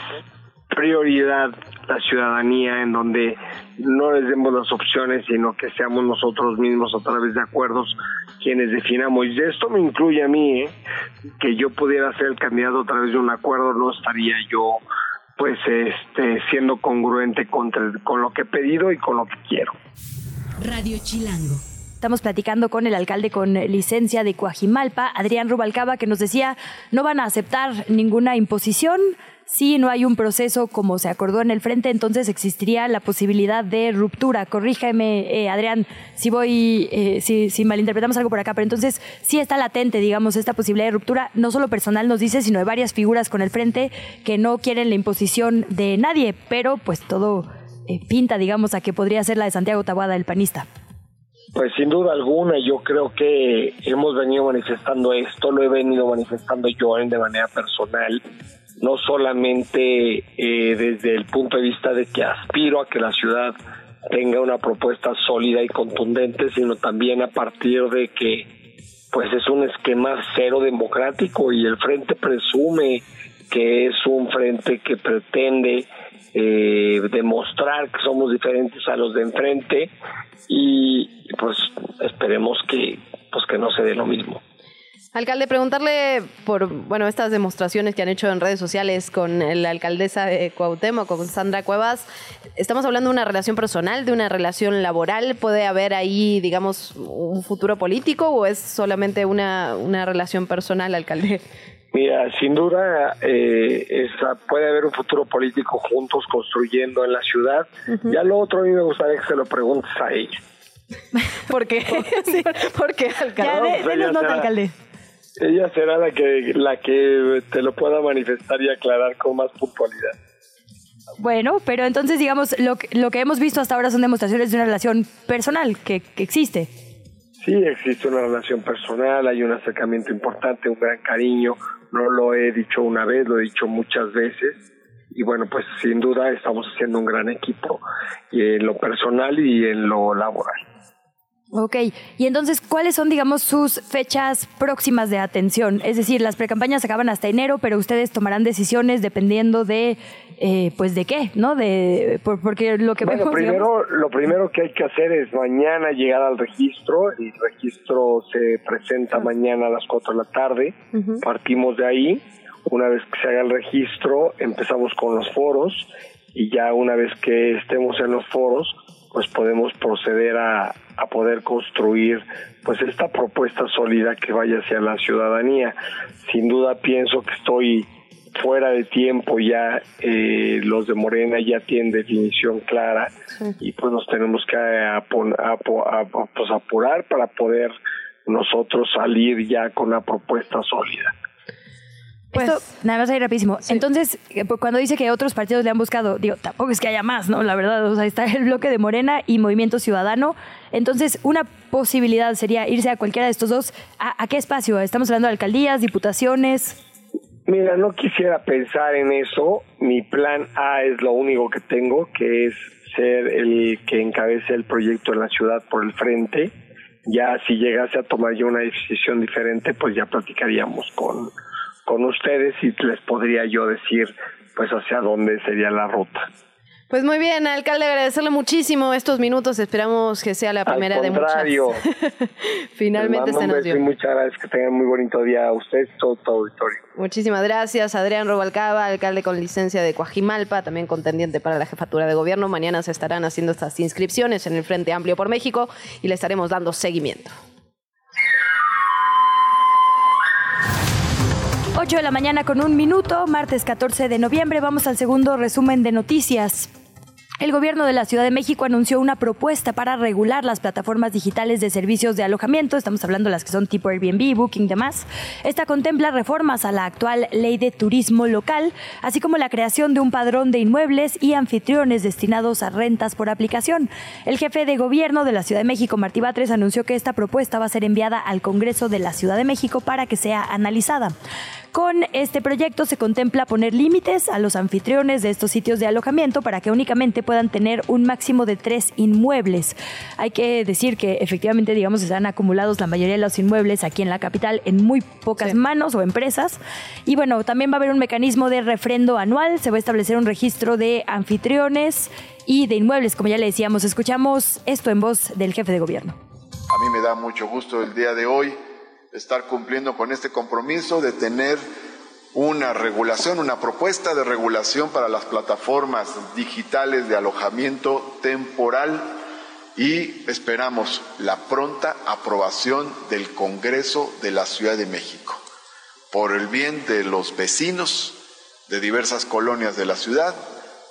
prioridad la ciudadanía en donde no les demos las opciones sino que seamos nosotros mismos a través de acuerdos quienes definamos y esto me incluye a mí ¿eh? que yo pudiera ser el candidato a través de un acuerdo no estaría yo pues este siendo congruente con, con lo que he pedido y con lo que quiero Radio Chilango. Estamos platicando con el alcalde con licencia de Coajimalpa, Adrián Rubalcaba, que nos decía no van a aceptar ninguna imposición. Si no hay un proceso como se acordó en el frente, entonces existiría la posibilidad de ruptura. Corrígeme, eh, Adrián, si voy, eh, si, si malinterpretamos algo por acá, pero entonces sí está latente, digamos, esta posibilidad de ruptura, no solo personal nos dice, sino de varias figuras con el frente que no quieren la imposición de nadie, pero pues todo eh, pinta, digamos, a que podría ser la de Santiago Tabuada, el panista. Pues sin duda alguna, yo creo que hemos venido manifestando esto, lo he venido manifestando yo de manera personal, no solamente eh, desde el punto de vista de que aspiro a que la ciudad tenga una propuesta sólida y contundente, sino también a partir de que pues es un esquema cero democrático y el frente presume que es un frente que pretende eh, demostrar que somos diferentes a los de enfrente y pues esperemos que pues que no se dé lo mismo. Alcalde, preguntarle por bueno estas demostraciones que han hecho en redes sociales con la alcaldesa de Cuauhtémoc, con Sandra Cuevas. Estamos hablando de una relación personal, de una relación laboral. ¿Puede haber ahí, digamos, un futuro político o es solamente una, una relación personal, alcalde? Mira, sin duda eh, esa- puede haber un futuro político juntos construyendo en la ciudad. Ya lo otro a mí me gustaría que se lo preguntes a ella. ¿Por qué? ¿Por qué, alcalde? Ya, de- denos nota, alcalde. Ella será la que la que te lo pueda manifestar y aclarar con más puntualidad. Bueno, pero entonces, digamos, lo que, lo que hemos visto hasta ahora son demostraciones de una relación personal que, que existe. Sí, existe una relación personal, hay un acercamiento importante, un gran cariño. No lo he dicho una vez, lo he dicho muchas veces. Y bueno, pues sin duda estamos haciendo un gran equipo y en lo personal y en lo laboral. Ok, y entonces, ¿cuáles son, digamos, sus fechas próximas de atención? Es decir, las precampañas acaban hasta enero, pero ustedes tomarán decisiones dependiendo de, eh, pues, de qué, ¿no? De, por- porque lo que Bueno, vemos, digamos- primero, lo primero que hay que hacer es mañana llegar al registro. El registro se presenta mañana a las 4 de la tarde. Partimos de ahí. Una vez que se haga el registro, empezamos con los foros y ya una vez que estemos en los foros, pues podemos proceder a, a poder construir pues esta propuesta sólida que vaya hacia la ciudadanía. Sin duda pienso que estoy fuera de tiempo ya, eh, los de Morena ya tienen definición clara y pues nos tenemos que apon- apo- apo- pues, apurar para poder nosotros salir ya con una propuesta sólida. Esto, nada más ahí rapidísimo. Entonces, eh, pues, cuando dice que otros partidos le han buscado, digo, tampoco es que haya más, ¿no? La verdad, o sea, está el bloque de Morena y Movimiento Ciudadano. Entonces, una posibilidad sería irse a cualquiera de estos dos. ¿A, a qué espacio? Estamos hablando de alcaldías, diputaciones. Mira, no quisiera pensar en eso. Mi plan A es lo único que tengo, que es ser el que encabece el proyecto en la ciudad por el frente. Ya si llegase a tomar yo una decisión diferente, pues ya platicaríamos con, con ustedes y les podría yo decir pues hacia dónde sería la ruta. Pues muy bien, alcalde, agradecerle muchísimo estos minutos. Esperamos que sea la primera de muchas. contrario. Finalmente Les mando se nos dio. muchas gracias, que tengan muy bonito día a ustedes, todo tu auditorio. Muchísimas gracias, Adrián Robalcaba, alcalde con licencia de Coajimalpa, también contendiente para la jefatura de gobierno. Mañana se estarán haciendo estas inscripciones en el Frente Amplio por México y le estaremos dando seguimiento. 8 de la mañana con un minuto, martes 14 de noviembre. Vamos al segundo resumen de noticias. El gobierno de la Ciudad de México anunció una propuesta para regular las plataformas digitales de servicios de alojamiento. Estamos hablando de las que son tipo Airbnb, Booking y demás. Esta contempla reformas a la actual ley de turismo local, así como la creación de un padrón de inmuebles y anfitriones destinados a rentas por aplicación. El jefe de gobierno de la Ciudad de México, Martí Batres, anunció que esta propuesta va a ser enviada al Congreso de la Ciudad de México para que sea analizada. Con este proyecto se contempla poner límites a los anfitriones de estos sitios de alojamiento para que únicamente puedan tener un máximo de tres inmuebles. Hay que decir que efectivamente, digamos, están acumulados la mayoría de los inmuebles aquí en la capital en muy pocas manos o empresas. Y bueno, también va a haber un mecanismo de refrendo anual, se va a establecer un registro de anfitriones y de inmuebles, como ya le decíamos. Escuchamos esto en voz del jefe de gobierno. A mí me da mucho gusto el día de hoy estar cumpliendo con este compromiso de tener una regulación, una propuesta de regulación para las plataformas digitales de alojamiento temporal y esperamos la pronta aprobación del Congreso de la Ciudad de México por el bien de los vecinos de diversas colonias de la ciudad,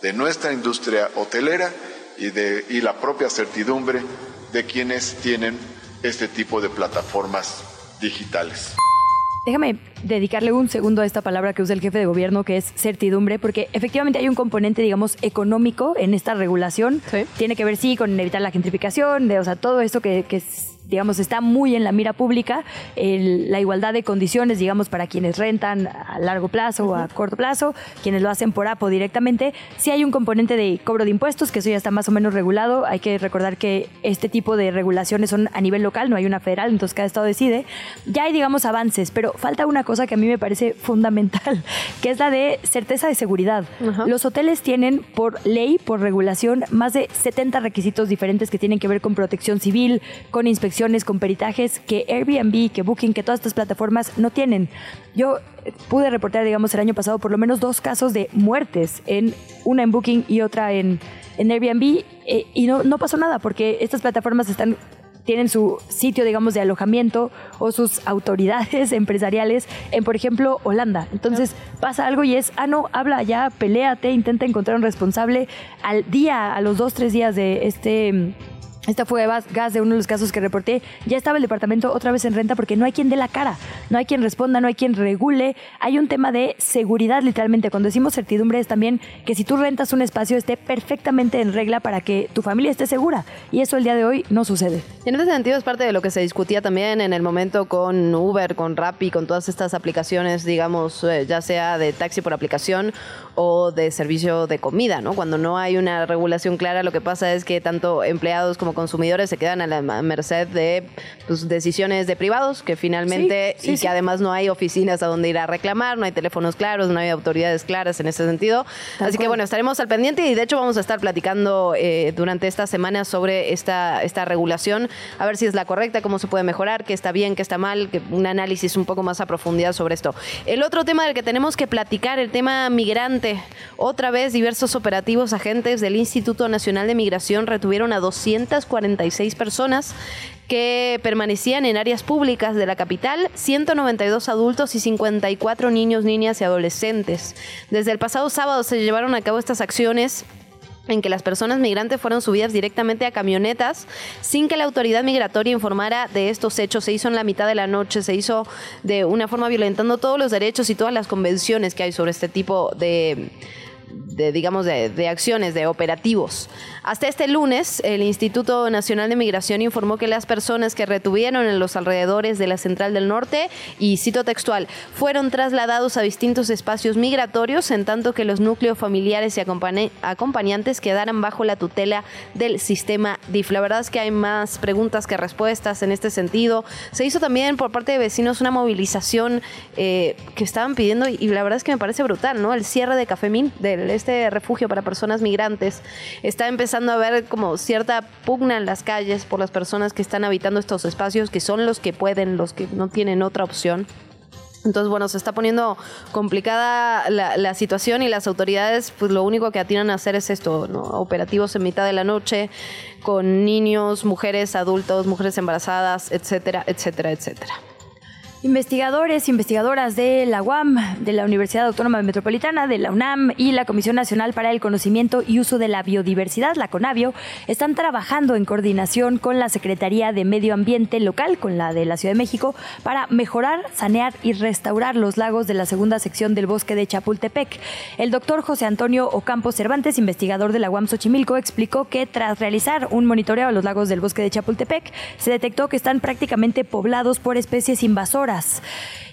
de nuestra industria hotelera y de y la propia certidumbre de quienes tienen este tipo de plataformas digitales. Déjame dedicarle un segundo a esta palabra que usa el jefe de gobierno, que es certidumbre, porque efectivamente hay un componente, digamos, económico en esta regulación. Tiene que ver, sí, con evitar la gentrificación, de, o sea, todo esto que, que es, digamos, está muy en la mira pública, el- la igualdad de condiciones, digamos, para quienes rentan a largo plazo o a corto plazo, quienes lo hacen por APO directamente. Sí hay un componente de cobro de impuestos, que eso ya está más o menos regulado. Hay que recordar que este tipo de regulaciones son a nivel local, no hay una federal, entonces cada estado decide. Ya hay, digamos, avances, pero falta una cosa que a mí me parece fundamental, que es la de certeza de seguridad. Los hoteles tienen por ley, por regulación, más de 70 requisitos diferentes que tienen que ver con protección civil, con con peritajes, que Airbnb, que Booking, que todas estas plataformas no tienen. Yo eh, pude reportar, digamos, el año pasado por lo menos dos casos de muertes, en una en Booking y otra en, en Airbnb, eh, y no, no pasó nada porque estas plataformas están tienen su sitio, digamos, de alojamiento o sus autoridades empresariales en, por ejemplo, Holanda. Entonces pasa algo y es, ah, no, habla ya, peléate, intenta encontrar un responsable al día, a los dos, tres días de este... Esta fue gas de uno de los casos que reporté. Ya estaba el departamento otra vez en renta porque no hay quien dé la cara, no hay quien responda, no hay quien regule. Hay un tema de seguridad, literalmente. Cuando decimos certidumbre es también que si tú rentas un espacio esté perfectamente en regla para que tu familia esté segura. Y eso el día de hoy no sucede. Y en ese sentido es parte de lo que se discutía también en el momento con Uber, con Rappi, con todas estas aplicaciones, digamos, eh, ya sea de taxi por aplicación o de servicio de comida, ¿no? Cuando no hay una regulación clara, lo que pasa es que tanto empleados como consumidores se quedan a la merced de pues, decisiones de privados que finalmente Sí, sí, y sí. que además no hay oficinas a donde ir a reclamar, no hay teléfonos claros, no hay autoridades claras en ese sentido. Tal Así que bueno, estaremos al pendiente y de hecho vamos a estar platicando eh, durante esta semana sobre esta, esta regulación, a ver si es la correcta, cómo se puede mejorar, qué está bien, qué está mal, que un análisis un poco más a profundidad sobre esto. El otro tema del que tenemos que platicar, el tema migrante. Otra vez diversos operativos agentes del Instituto Nacional de Migración retuvieron a 246 personas que permanecían en áreas públicas de la capital, 192 adultos y 54 niños, niñas y adolescentes. Desde el pasado sábado se llevaron a cabo estas acciones en que las personas migrantes fueron subidas directamente a camionetas sin que la autoridad migratoria informara de estos hechos. Se hizo en la mitad de la noche, se hizo de una forma violentando todos los derechos y todas las convenciones que hay sobre este tipo de de, digamos, de, acciones, de operativos. Hasta este lunes, el Instituto Nacional de Migración informó que las personas que retuvieron en los alrededores de la Central del Norte, y cito textual, fueron trasladados a distintos espacios migratorios, en tanto que los núcleos familiares y acompañantes quedaran bajo la tutela del sistema DIF. La verdad es que hay más preguntas que respuestas en este sentido. Se hizo también por parte de vecinos una movilización eh, que estaban pidiendo, y la verdad es que me parece brutal, ¿no? El cierre de Cafemín, este refugio para personas migrantes. Está empezando a haber como cierta pugna en las calles por las personas que están habitando estos espacios, que son los que pueden, los que no tienen otra opción. Entonces, bueno, se está poniendo complicada la, situación y las autoridades, pues lo único que atinan a hacer es esto. Operativos en mitad de la noche con niños, mujeres, adultos, mujeres embarazadas, etcétera, etcétera, etcétera. Investigadores, investigadoras de la UAM, de la Universidad Autónoma Metropolitana, de la UNAM y la Comisión Nacional para el Conocimiento y Uso de la Biodiversidad, la CONABIO, están trabajando en coordinación con la Secretaría de Medio Ambiente local, con la de la Ciudad de México, para mejorar, sanear y restaurar los lagos de la segunda sección del bosque de Chapultepec. El doctor José Antonio Ocampo Cervantes, investigador de la UAM Xochimilco, explicó que tras realizar un monitoreo a los lagos del bosque de Chapultepec, se detectó que están prácticamente poblados por especies invasoras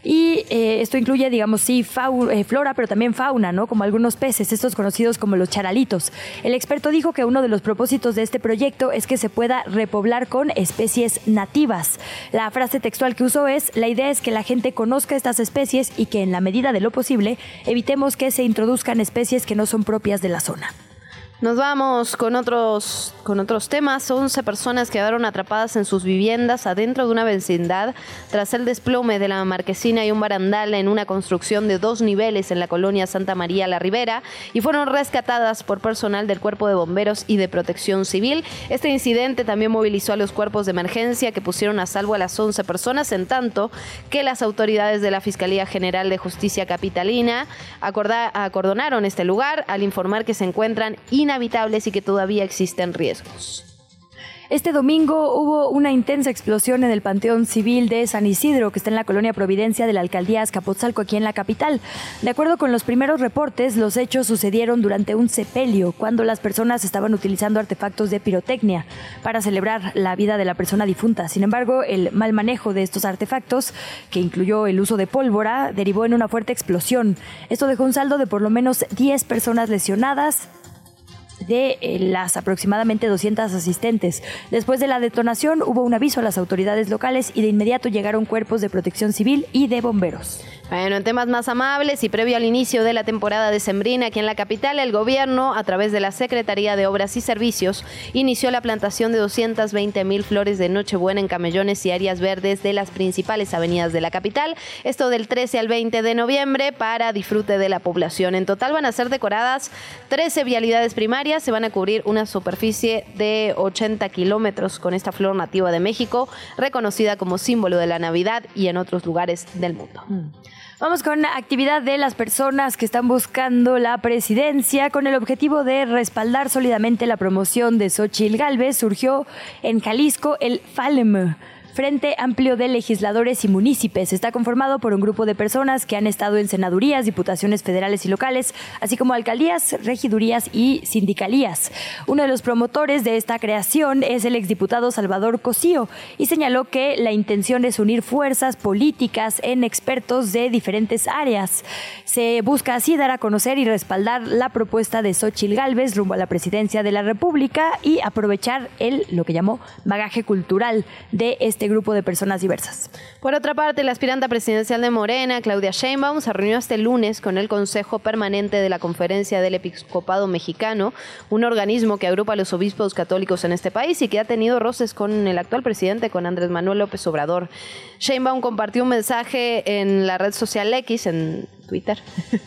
y eh, esto incluye, digamos, sí, eh, flora, pero también fauna, ¿no? Como algunos peces, estos conocidos como los charalitos. El experto dijo que uno de los propósitos de este proyecto es que se pueda repoblar con especies nativas. La frase textual que usó es, la idea es que la gente conozca estas especies y que en la medida de lo posible evitemos que se introduzcan especies que no son propias de la zona. Nos vamos con otros, con otros temas. 11 personas quedaron atrapadas en sus viviendas adentro de una vecindad tras el desplome de la marquesina y un barandal en una construcción de dos niveles en la colonia Santa María La Ribera y fueron rescatadas por personal del Cuerpo de Bomberos y de Protección Civil. Este incidente también movilizó a los cuerpos de emergencia que pusieron a salvo a las 11 personas, en tanto que las autoridades de la Fiscalía General de Justicia Capitalina acordonaron este lugar al informar que se encuentran inactivos inhabitables y que todavía existen riesgos. Este domingo hubo una intensa explosión en el Panteón Civil de San Isidro, que está en la colonia Providencia de la alcaldía Azcapotzalco, aquí en la capital. De acuerdo con los primeros reportes, los hechos sucedieron durante un sepelio, cuando las personas estaban utilizando artefactos de pirotecnia para celebrar la vida de la persona difunta. Sin embargo, el mal manejo de estos artefactos, que incluyó el uso de pólvora, derivó en una fuerte explosión. Esto dejó un saldo de por lo menos 10 personas lesionadas, de eh, las aproximadamente 200 asistentes. Después de la detonación hubo un aviso a las autoridades locales y de inmediato llegaron cuerpos de protección civil y de bomberos. Bueno, en temas más amables y previo al inicio de la temporada de Sembrina aquí en la capital, el gobierno, a través de la Secretaría de Obras y Servicios, inició la plantación de 220 mil flores de Nochebuena en camellones y áreas verdes de las principales avenidas de la capital. Esto del 13 al 20 de noviembre para disfrute de la población. En total van a ser decoradas 13 vialidades primarias, se van a cubrir una superficie de 80 kilómetros con esta flor nativa de México, reconocida como símbolo de la Navidad y en otros lugares del mundo. Mm. Vamos con la actividad de las personas que están buscando la presidencia con el objetivo de respaldar sólidamente la promoción de Xochitl Galvez. Surgió en Jalisco el FALEM Frente Amplio de Legisladores y Municipios está conformado por un grupo de personas que han estado en senadurías, diputaciones federales y locales, así como alcaldías, regidurías y sindicalías. Uno de los promotores de esta creación es el exdiputado Salvador Cosío y señaló que la intención es unir fuerzas políticas en expertos de diferentes áreas. Se busca así dar a conocer y respaldar la propuesta de Xochil Gálvez rumbo a la presidencia de la República y aprovechar el lo que llamó bagaje cultural de este este grupo de personas diversas. Por otra parte, la aspirante presidencial de Morena, Claudia Sheinbaum, se reunió este lunes con el Consejo Permanente de la Conferencia del Episcopado Mexicano, un organismo que agrupa a los obispos católicos en este país y que ha tenido roces con el actual presidente, con Andrés Manuel López Obrador. Sheinbaum compartió un mensaje en la red social X, en Twitter,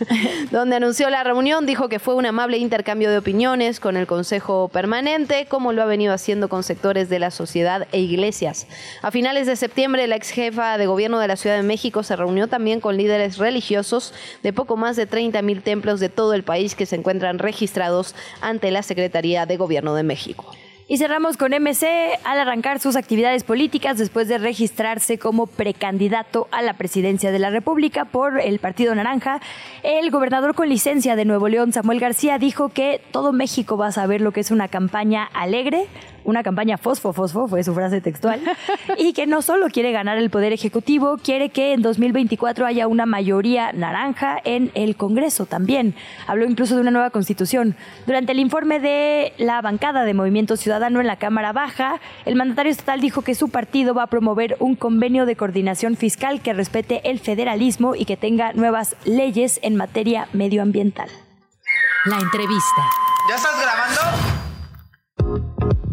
donde anunció la reunión, dijo que fue un amable intercambio de opiniones con el Consejo Permanente, como lo ha venido haciendo con sectores de la sociedad e iglesias. A finales de septiembre, la ex jefa de gobierno de la Ciudad de México se reunió también con líderes religiosos de poco más de 30 mil templos de todo el país que se encuentran registrados ante la Secretaría de Gobierno de México. Y cerramos con MC al arrancar sus actividades políticas después de registrarse como precandidato a la presidencia de la República por el Partido Naranja. El gobernador con licencia de Nuevo León, Samuel García, dijo que todo México va a saber lo que es una campaña alegre, una campaña fosfo fosfo, fue su frase textual, y que no solo quiere ganar el poder ejecutivo, quiere que en 2024 haya una mayoría naranja en el Congreso también. Habló incluso de una nueva constitución. Durante el informe de la bancada de Movimiento Ciudadano en la Cámara Baja, el mandatario estatal dijo que su partido va a promover un convenio de coordinación fiscal que respete el federalismo y que tenga nuevas leyes en materia medioambiental. La entrevista. ¿Ya estás grabando?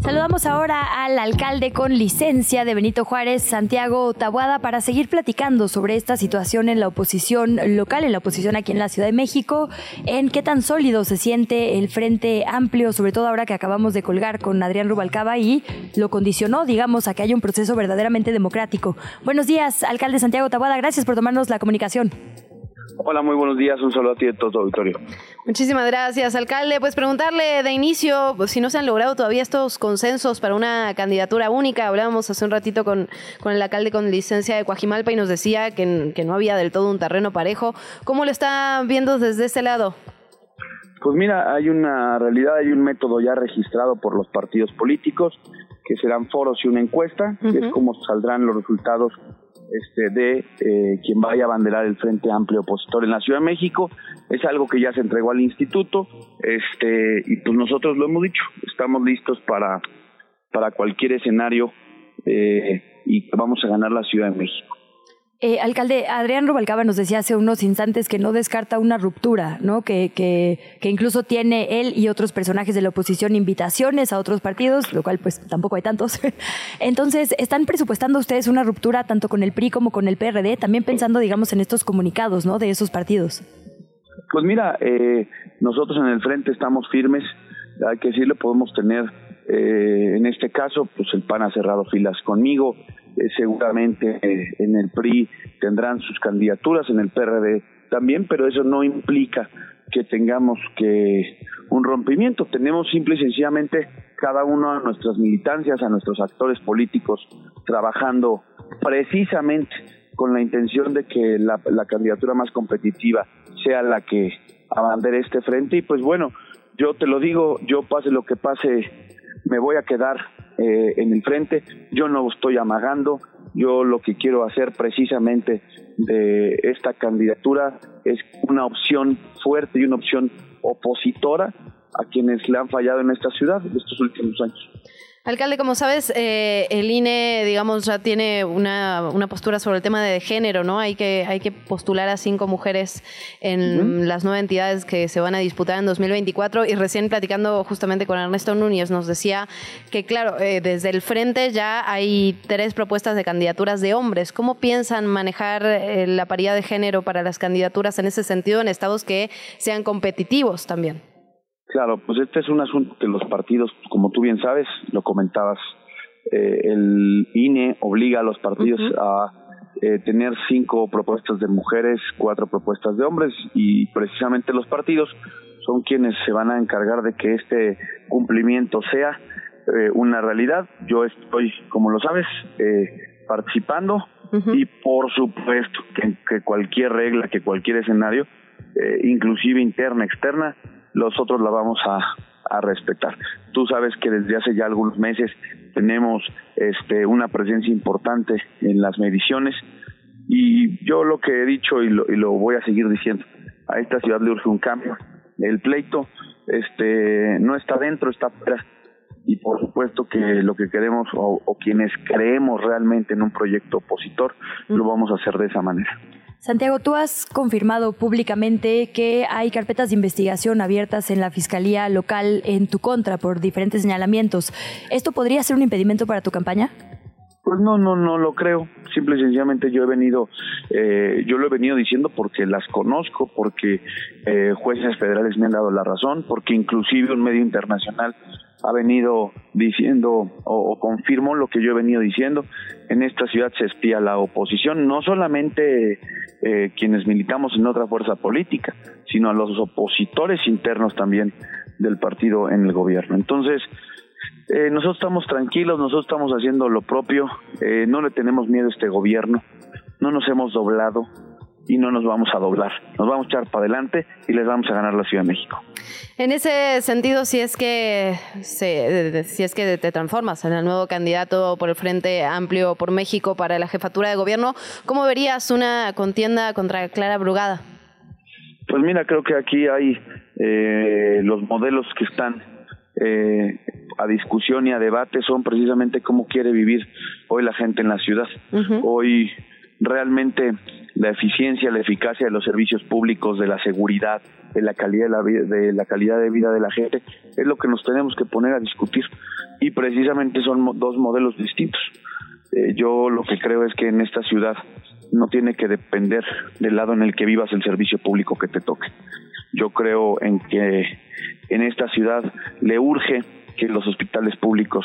Saludamos ahora al alcalde con licencia de Benito Juárez, Santiago Tabuada, para seguir platicando sobre esta situación en la oposición local, en la oposición aquí en la Ciudad de México, en qué tan sólido se siente el Frente Amplio, sobre todo ahora que acabamos de colgar con Adrián Rubalcaba y lo condicionó, digamos, a que haya un proceso verdaderamente democrático. Buenos días, alcalde Santiago Tabuada, gracias por tomarnos la comunicación. Hola, muy buenos días. Un saludo a ti a todo tu auditorio. Muchísimas gracias, alcalde. Pues preguntarle de inicio pues, si no se han logrado todavía estos consensos para una candidatura única. Hablábamos hace un ratito con, con el alcalde con licencia de Coajimalpa y nos decía que, que no había del todo un terreno parejo. ¿Cómo lo está viendo desde este lado? Pues mira, hay una realidad, hay un método ya registrado por los partidos políticos, que serán foros y una encuesta, que es como saldrán los resultados este, de eh, quien vaya a abanderar el Frente Amplio Opositor en la Ciudad de México. Es algo que ya se entregó al instituto este, y pues nosotros lo hemos dicho, estamos listos para, para cualquier escenario eh, y vamos a ganar la Ciudad de México. Eh, alcalde, Adrián Rubalcaba nos decía hace unos instantes que no descarta una ruptura, ¿no? Que, que, que, incluso tiene él y otros personajes de la oposición invitaciones a otros partidos, lo cual pues tampoco hay tantos. Entonces, ¿están presupuestando ustedes una ruptura tanto con el PRI como con el PRD? También pensando, digamos, en estos comunicados, ¿no? De esos partidos. Pues mira, eh, nosotros en el frente estamos firmes, hay que decirlo, podemos tener, eh, en este caso, pues el PAN ha cerrado filas conmigo, eh, seguramente eh, en el PRI tendrán sus candidaturas, en el PRD también, pero eso no implica que tengamos que un rompimiento. Tenemos simple y sencillamente cada uno a nuestras militancias, a nuestros actores políticos trabajando precisamente con la intención de que la, la candidatura más competitiva sea la que abandere este frente y pues bueno, yo te lo digo, yo pase lo que pase, me voy a quedar eh, en el frente. Yo no estoy amagando. Yo lo que quiero hacer precisamente de esta candidatura es una opción fuerte y una opción opositora a quienes le han fallado en esta ciudad estos últimos años. Alcalde, como sabes, eh, el INE, digamos, ya tiene una, una, postura sobre el tema de género, ¿no? Hay que, hay que postular a cinco mujeres en las nueve entidades que se van a disputar en 2024. Y recién platicando justamente con Ernesto Núñez, nos decía que, claro, eh, desde el frente ya hay tres propuestas de candidaturas de hombres. ¿Cómo piensan manejar eh, la paridad de género para las candidaturas en ese sentido en estados que sean competitivos también? Claro, pues este es un asunto que los partidos, como tú bien sabes, lo comentabas, eh, el INE obliga a los partidos uh -huh. a eh, tener cinco propuestas de mujeres, cuatro propuestas de hombres y precisamente los partidos son quienes se van a encargar de que este cumplimiento sea eh, una realidad. Yo estoy, como lo sabes, eh, participando uh -huh. y por supuesto que, que, cualquier regla, que cualquier escenario, eh, inclusive interna, externa, nosotros la vamos a, a respetar. Tú sabes que desde hace ya algunos meses tenemos este, una presencia importante en las mediciones y yo lo que he dicho y lo, y lo voy a seguir diciendo, a esta ciudad le urge un cambio. El pleito este, no está dentro, está afuera y por supuesto que lo que queremos o, o quienes creemos realmente en un proyecto opositor lo vamos a hacer de esa manera. Santiago, tú has confirmado públicamente que hay carpetas de investigación abiertas en la Fiscalía local en tu contra por diferentes señalamientos. ¿Esto podría ser un impedimento para tu campaña? Pues no, no, no lo creo. Simple y sencillamente yo he venido, eh, yo lo he venido diciendo porque las conozco, porque eh, jueces federales me han dado la razón, porque inclusive un medio internacional ha venido diciendo o, confirmó lo que yo he venido diciendo. En esta ciudad se espía la oposición, no solamente eh, quienes militamos en otra fuerza política, sino a los opositores internos también del partido en el gobierno. Entonces, Eh, nosotros estamos tranquilos, nosotros estamos haciendo lo propio, eh, no le tenemos miedo a este gobierno, no nos hemos doblado y no nos vamos a doblar, nos vamos a echar para adelante y les vamos a ganar la Ciudad de México. En ese sentido, si es que se, si es que te transformas en el nuevo candidato por el Frente Amplio por México para la jefatura de gobierno, ¿cómo verías una contienda contra Clara Brugada? Pues mira, creo que aquí hay eh, los modelos que están eh, a discusión y a debate son precisamente cómo quiere vivir hoy la gente en la ciudad. Hoy realmente la eficiencia, la eficacia de los servicios públicos, de la seguridad, de la calidad de la, vida, de la calidad de vida de la gente es lo que nos tenemos que poner a discutir y precisamente son dos modelos distintos. Eh, yo lo que creo es que en esta ciudad no tiene que depender del lado en el que vivas el servicio público que te toque. Yo creo en que en esta ciudad le urge que los hospitales públicos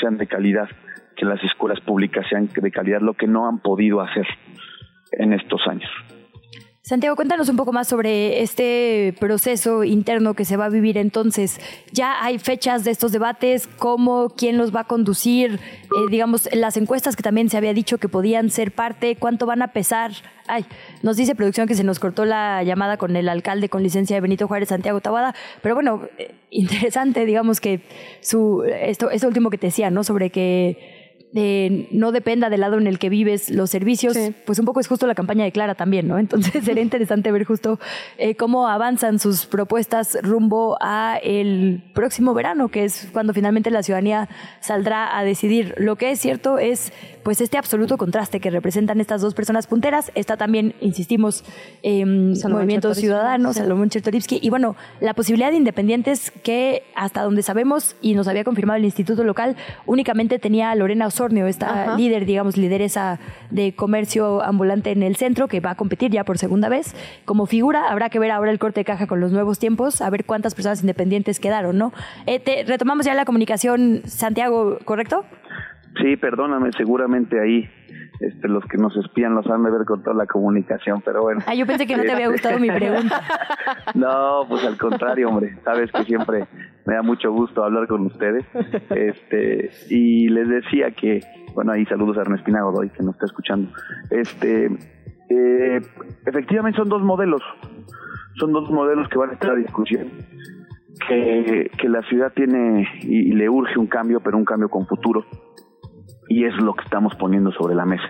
sean de calidad, que las escuelas públicas sean de calidad, lo que no han podido hacer en estos años. Santiago, cuéntanos un poco más sobre este proceso interno que se va a vivir entonces. ¿Ya hay fechas de estos debates? ¿Cómo? ¿Quién los va a conducir? Eh, digamos, las encuestas que también se había dicho que podían ser parte, ¿cuánto van a pesar? Ay, nos dice producción que se nos cortó la llamada con el alcalde con licencia de Benito Juárez, Santiago Tabada, pero bueno, eh, interesante, digamos que su esto, esto último que te decía, ¿no? Sobre que eh, no dependa del lado en el que vives los servicios, pues un poco es justo la campaña de Clara también, ¿no? Entonces sería interesante ver justo eh, cómo avanzan sus propuestas rumbo a el próximo verano, que es cuando finalmente la ciudadanía saldrá a decidir. Lo que es cierto es pues este absoluto contraste que representan estas dos personas punteras. Está también, insistimos, eh, Movimiento. Ciudadano, Sí. Salomón Chertorivsky, y bueno, la posibilidad de independientes que hasta donde sabemos y nos había confirmado el instituto local, únicamente tenía a Lorena Osornio, esta Ajá. líder, digamos, lideresa de comercio ambulante en el centro, que va a competir ya por segunda vez. Como figura, habrá que ver ahora el corte de caja con los nuevos tiempos, a ver cuántas personas independientes quedaron, ¿no? Eh, te- retomamos ya la comunicación, Santiago, ¿correcto? Sí, perdóname, seguramente ahí este, los que nos espían los han de haber cortado la comunicación, pero bueno. Ah, yo pensé que no te había gustado mi pregunta. No, pues al contrario, hombre. Sabes que siempre me da mucho gusto hablar con ustedes. Este, y les decía que, bueno, ahí saludos a Ernestina Godoy, que nos está escuchando. Este, eh, efectivamente son dos modelos. Son dos modelos que van a estar a discusión. Que, que la ciudad tiene y, y le urge un cambio, pero un cambio con futuro y es lo que estamos poniendo sobre la mesa.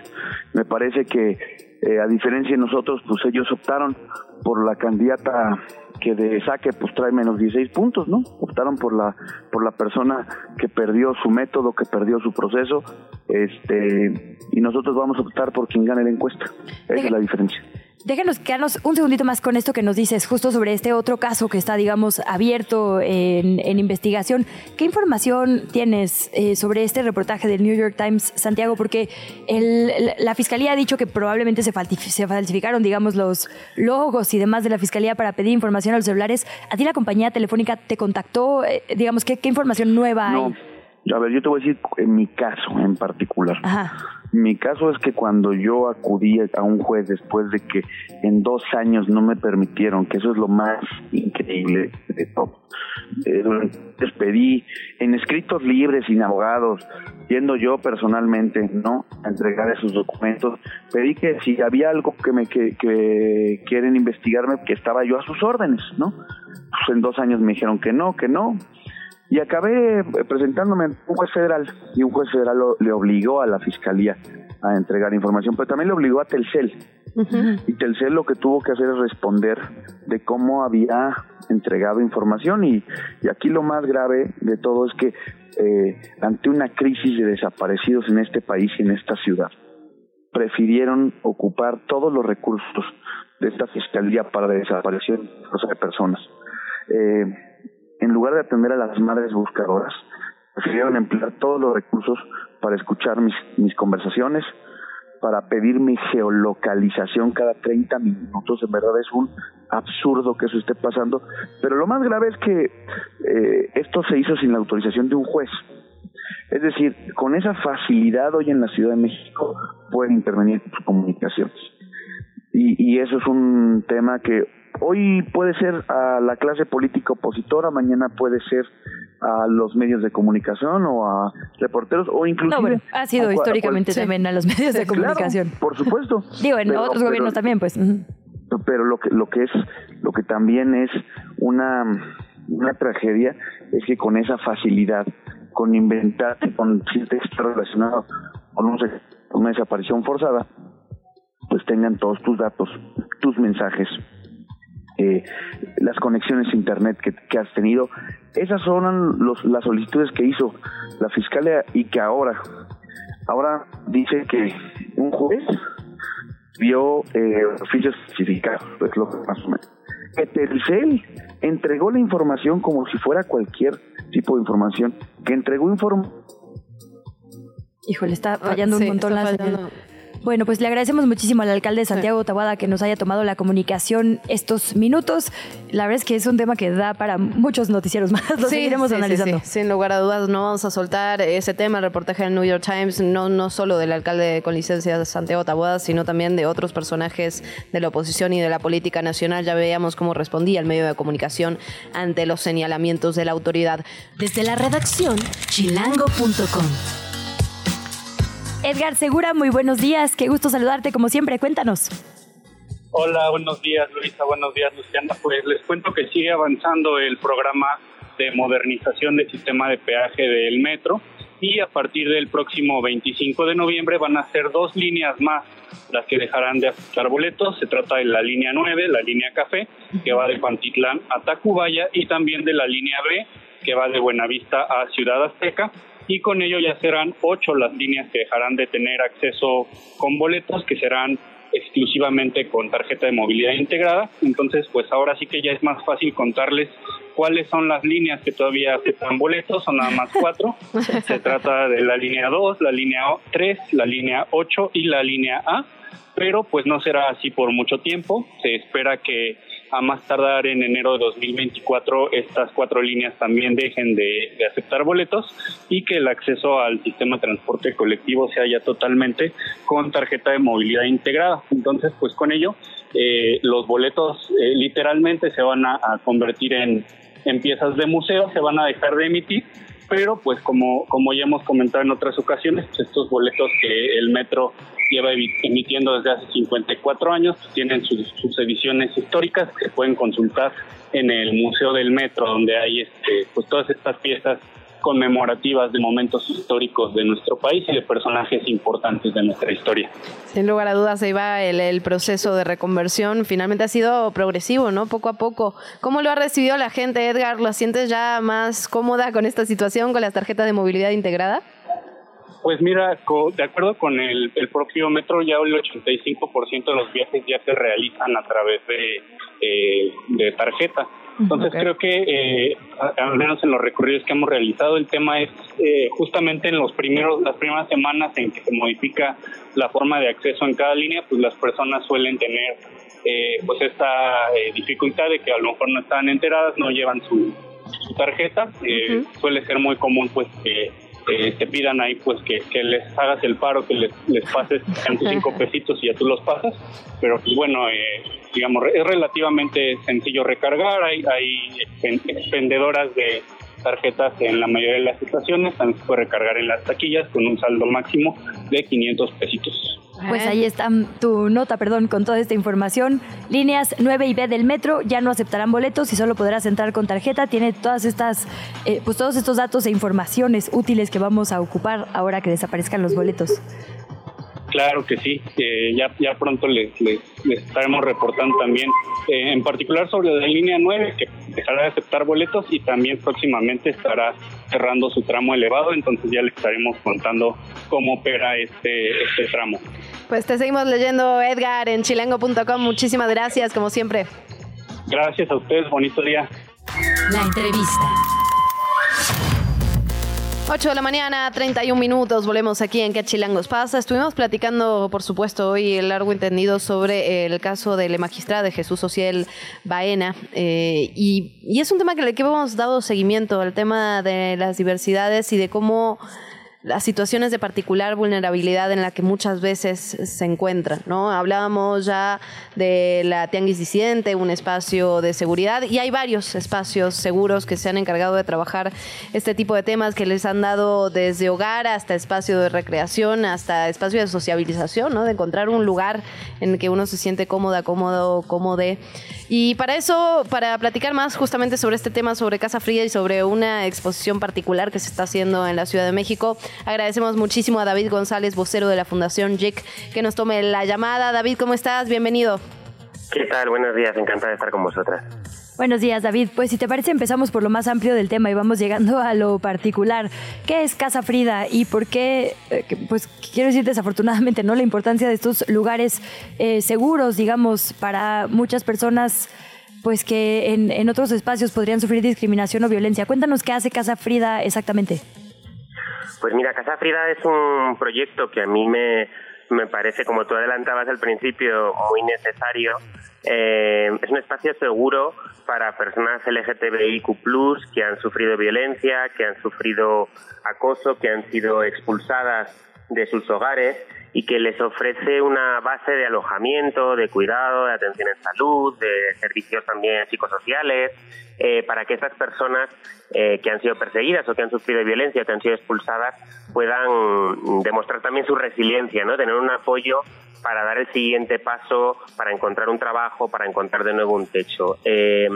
Me parece que eh, a diferencia de nosotros, pues ellos optaron por la candidata que de saque pues trae menos 16 puntos, ¿no? Optaron por la por la persona que perdió su método, que perdió su proceso, este y nosotros vamos a optar por quien gane la encuesta. Esa es la diferencia. Déjanos quedarnos un segundito más con esto que nos dices, justo sobre este otro caso que está, digamos, abierto en, en investigación. ¿Qué información tienes eh, sobre este reportaje del New York Times, Santiago? Porque el- la Fiscalía ha dicho que probablemente se, se falsificaron, digamos, los logos y demás de la Fiscalía para pedir información a los celulares. ¿A ti la compañía telefónica te contactó? Eh, digamos, ¿qué, qué información nueva hay? No, a ver, yo te voy a decir en mi caso en particular. Mi caso es que cuando yo acudí a un juez después de que en dos años no me permitieron, que eso es lo más increíble de todo, eh, les pedí en escritos libres, sin abogados, yendo yo personalmente, ¿no? A entregar esos documentos, pedí que si había algo que me que, que quieren investigarme, que estaba yo a sus órdenes, ¿no? Pues en dos años me dijeron que no, que no, y acabé eh, presentándome ante un juez federal y un juez federal lo- le obligó a la fiscalía a entregar información, pero también le obligó a Telcel. Y Telcel lo que tuvo que hacer es responder de cómo había entregado información y, y aquí lo más grave de todo es que eh, ante una crisis de desaparecidos en este país y en esta ciudad, prefirieron ocupar todos los recursos de esta fiscalía para la desaparición de personas. Eh, en lugar de atender a las madres buscadoras, prefirieron emplear todos los recursos para escuchar mis, mis conversaciones, para pedir mi geolocalización cada 30 minutos. En verdad es un absurdo que eso esté pasando. Pero lo más grave es que eh, esto se hizo sin la autorización de un juez. Es decir, con esa facilidad hoy en la Ciudad de México pueden intervenir tus comunicaciones. Y, y eso es un tema que hoy puede ser a la clase política opositora, mañana puede ser a los medios de comunicación o a reporteros o inclusive No, bueno, ha sido a a históricamente cual- también a los medios de Claro, comunicación. por supuesto. Digo, en Pero- otros pero- gobiernos también, pues. pero lo que lo que es lo que también es una una tragedia es que con esa facilidad con inventar con si texto relacionado con un una desaparición forzada pues tengan todos tus datos tus mensajes eh, las conexiones a internet que, que has tenido esas son los, las solicitudes que hizo la fiscalía y que ahora ahora dice que un juez vio eh, oficios especificados, es lo que más o menos. Que Telcel entregó la información como si fuera cualquier tipo de información, que entregó información Híjole, está fallando sí, un montón está la fallando. Bueno, pues le agradecemos muchísimo al alcalde de Santiago Tabada que nos haya tomado la comunicación estos minutos. La verdad es que es un tema que da para muchos noticieros más. Lo Sí, seguiremos sí, analizando. sí. Sin lugar a dudas, no vamos a soltar ese tema, el reportaje del New York Times, no, no solo del alcalde con licencia de Santiago Taboada, sino también de otros personajes de la oposición y de la política nacional. Ya veíamos cómo respondía el medio de comunicación ante los señalamientos de la autoridad. Desde la redacción, chilango.com. Edgar Segura, muy buenos días. Qué gusto saludarte como siempre. Cuéntanos. Hola, buenos días Luisa, buenos días Luciana. Pues les cuento que sigue avanzando el programa de modernización del sistema de peaje del metro y a partir del próximo 25 de noviembre van a ser dos líneas más las que dejarán de aceptar boletos. Se trata de la línea 9, la línea café, que va de Pantitlán a Tacubaya y también de la línea B, que va de Buenavista a Ciudad Azteca y con ello ya serán ocho las líneas que dejarán de tener acceso con boletos, que serán exclusivamente con tarjeta de movilidad integrada. Entonces, pues ahora sí que ya es más fácil contarles cuáles son las líneas que todavía aceptan boletos, son nada más cuatro. Se trata de la línea 2, la línea 3, la línea 8 y la línea A, pero pues no será así por mucho tiempo. Se espera que a más tardar en enero de 2024 estas cuatro líneas también dejen de, de aceptar boletos y que el acceso al sistema de transporte colectivo sea ya totalmente con tarjeta de movilidad integrada. Entonces, pues con ello, eh, los boletos eh, literalmente se van a, a convertir en, en piezas de museo, se van a dejar de emitir, pero pues como, como ya hemos comentado en otras ocasiones, pues estos boletos que el metro lleva emitiendo desde hace 54 años, pues tienen sus, sus ediciones históricas que se pueden consultar en el Museo del Metro, donde hay este, pues todas estas piezas conmemorativas de momentos históricos de nuestro país y de personajes importantes de nuestra historia. Sin lugar a dudas, ahí va el, el proceso de reconversión. Finalmente ha sido progresivo, ¿no? Poco a poco. ¿Cómo lo ha recibido la gente, Edgar? ¿Lo sientes ya más cómoda con esta situación, con las tarjetas de movilidad integrada? Pues mira, de acuerdo con el, el propio metro, ya el 85% de los viajes ya se realizan a través de, eh, de tarjeta. Entonces creo que, eh, al menos en los recorridos que hemos realizado, el tema es eh, justamente en los primeros, las primeras semanas en que se modifica la forma de acceso en cada línea, pues las personas suelen tener eh, pues esta eh, dificultad de que a lo mejor no están enteradas, no llevan su, su tarjeta. Eh, Suele ser muy común pues que eh, te pidan ahí pues que, que les hagas el paro, que les, les pases cinco pesitos y ya tú los pasas. Pero pues bueno, eh, digamos, es relativamente sencillo recargar, hay, hay expendedoras de tarjetas en la mayoría de las estaciones, también se puede recargar en las taquillas con un saldo máximo de 500 pesitos. Pues ahí está mm, tu nota, perdón, con toda esta información. Líneas 9 y B del metro ya no aceptarán boletos y solo podrás entrar con tarjeta. Tiene todas estas, eh, pues todos estos datos e informaciones útiles que vamos a ocupar ahora que desaparezcan los boletos. Claro que sí, eh, ya, ya pronto les, les, les estaremos reportando también, eh, en particular sobre la línea 9, que dejará de aceptar boletos y también próximamente estará cerrando su tramo elevado, entonces ya les estaremos contando cómo opera este, este tramo. Pues te seguimos leyendo, Edgar, en chilango.com. Muchísimas gracias, como siempre. Gracias a ustedes, bonito día. La entrevista. 8 de la mañana, 31 minutos, volvemos aquí en ¿Qué Chilangos pasa? Estuvimos platicando, por supuesto, hoy el largo entendido sobre el caso del magistrado de Jesús Ociel Baena eh, y, y es un tema que le que hemos dado seguimiento, al tema de las diversidades y de cómo las situaciones de particular vulnerabilidad en la que muchas veces se encuentran, ¿no? Hablábamos ya de la Tianguis Disidente, un espacio de seguridad, y hay varios espacios seguros que se han encargado de trabajar este tipo de temas que les han dado desde hogar hasta espacio de recreación, hasta espacio de sociabilización, ¿no? De encontrar un lugar en el que uno se siente cómoda, cómodo, cómode. Y para eso, para platicar más justamente sobre este tema, sobre Casa Fría y sobre una exposición particular que se está haciendo en la Ciudad de México, agradecemos muchísimo a David González, vocero de la Fundación JIC, que nos tome la llamada. David, ¿cómo estás? Bienvenido. ¿Qué tal? Buenos días, encantada de estar con vosotras. Buenos días, David. Pues si te parece, empezamos por lo más amplio del tema y vamos llegando a lo particular. ¿Qué es Casa Frida y por qué, eh, pues quiero decir desafortunadamente, ¿no? La importancia de estos lugares eh, seguros, digamos, para muchas personas pues que en, en otros espacios podrían sufrir discriminación o violencia. Cuéntanos qué hace Casa Frida exactamente. Pues mira, Casa Frida es un proyecto que a mí me, me parece, como tú adelantabas al principio, muy necesario. Eh, es un espacio seguro para personas LGTBIQ que han sufrido violencia, que han sufrido acoso, que han sido expulsadas de sus hogares y que les ofrece una base de alojamiento, de cuidado, de atención en salud, de servicios también psicosociales, eh, para que estas personas eh, que han sido perseguidas o que han sufrido violencia que han sido expulsadas puedan demostrar también su resiliencia, ¿no? Tener un apoyo para dar el siguiente paso, para encontrar un trabajo, para encontrar de nuevo un techo. Eh,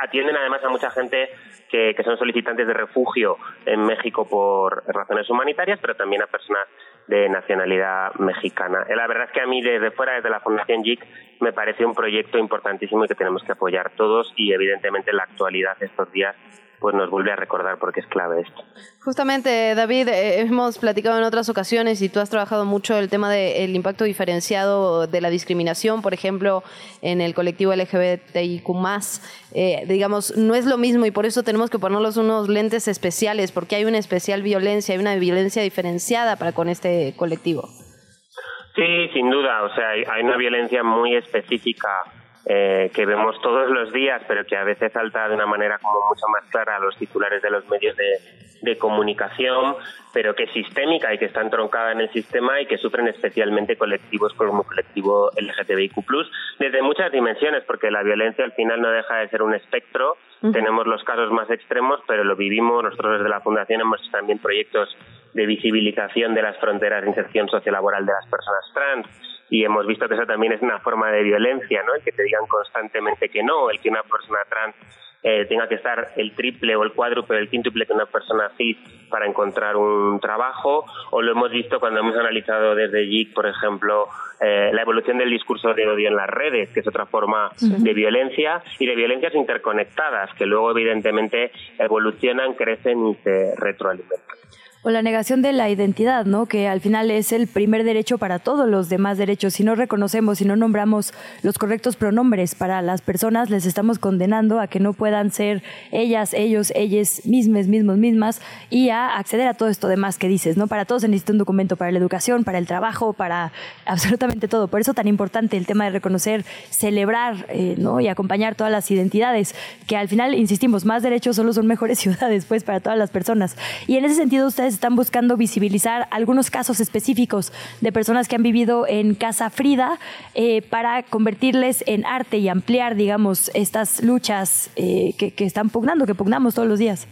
atienden además a mucha gente que, que, son solicitantes de refugio en México por razones humanitarias, pero también a personas de nacionalidad mexicana. Eh, La verdad es que a mí desde fuera, desde la Fundación JIC, me parece un proyecto importantísimo y que tenemos que apoyar todos y evidentemente la actualidad estos días pues nos vuelve a recordar porque es clave esto. Justamente, David, eh, hemos platicado en otras ocasiones y tú has trabajado mucho el tema del impacto diferenciado de la discriminación, por ejemplo, en el colectivo LGBTIQ+. Eh, digamos, no es lo mismo y por eso tenemos que ponerlos unos lentes especiales, porque hay una especial violencia, hay una violencia diferenciada para con este colectivo. Sí, sin duda, o sea, hay, hay una violencia muy específica eh, que vemos todos los días, pero que a veces salta de una manera como mucho más clara a los titulares de los medios de, de, comunicación, pero que es sistémica y que está entroncada en el sistema y que sufren especialmente colectivos como el colectivo LGTBIQ+, desde muchas dimensiones, porque la violencia al final no deja de ser un espectro. Uh -huh. Tenemos los casos más extremos, pero lo vivimos. Nosotros desde la Fundación hemos hecho también proyectos de visibilización de las fronteras de inserción sociolaboral de las personas trans y hemos visto que eso también es una forma de violencia, ¿no? El que te digan constantemente que no, el que una persona trans eh, tenga que estar el triple o el cuádruple o el quíntuple que una persona cis para encontrar un trabajo, o lo hemos visto cuando hemos analizado desde JIC, por ejemplo, eh, la evolución del discurso de odio en las redes, que es otra forma sí. de violencia, y de violencias interconectadas, que luego evidentemente evolucionan, crecen y se retroalimentan o la negación de la identidad, ¿no? Que al final es el primer derecho para todos los demás derechos. Si no reconocemos, si no nombramos los correctos pronombres para las personas, les estamos condenando a que no puedan ser ellas, ellos, ellas mismas, mismos, mismas y a acceder a todo esto demás que dices, ¿no? Para todos se necesita un documento para la educación, para el trabajo, para absolutamente todo. Por eso tan importante el tema de reconocer, celebrar, eh, ¿no? Y acompañar todas las identidades, que al final, insistimos, más derechos solo son mejores ciudades, pues, para todas las personas. Y en ese sentido, ustedes están buscando visibilizar algunos casos específicos de personas que han vivido en Casa Frida eh, para convertirles en arte y ampliar, digamos, estas luchas eh, que, están pugnando, que pugnamos todos los días.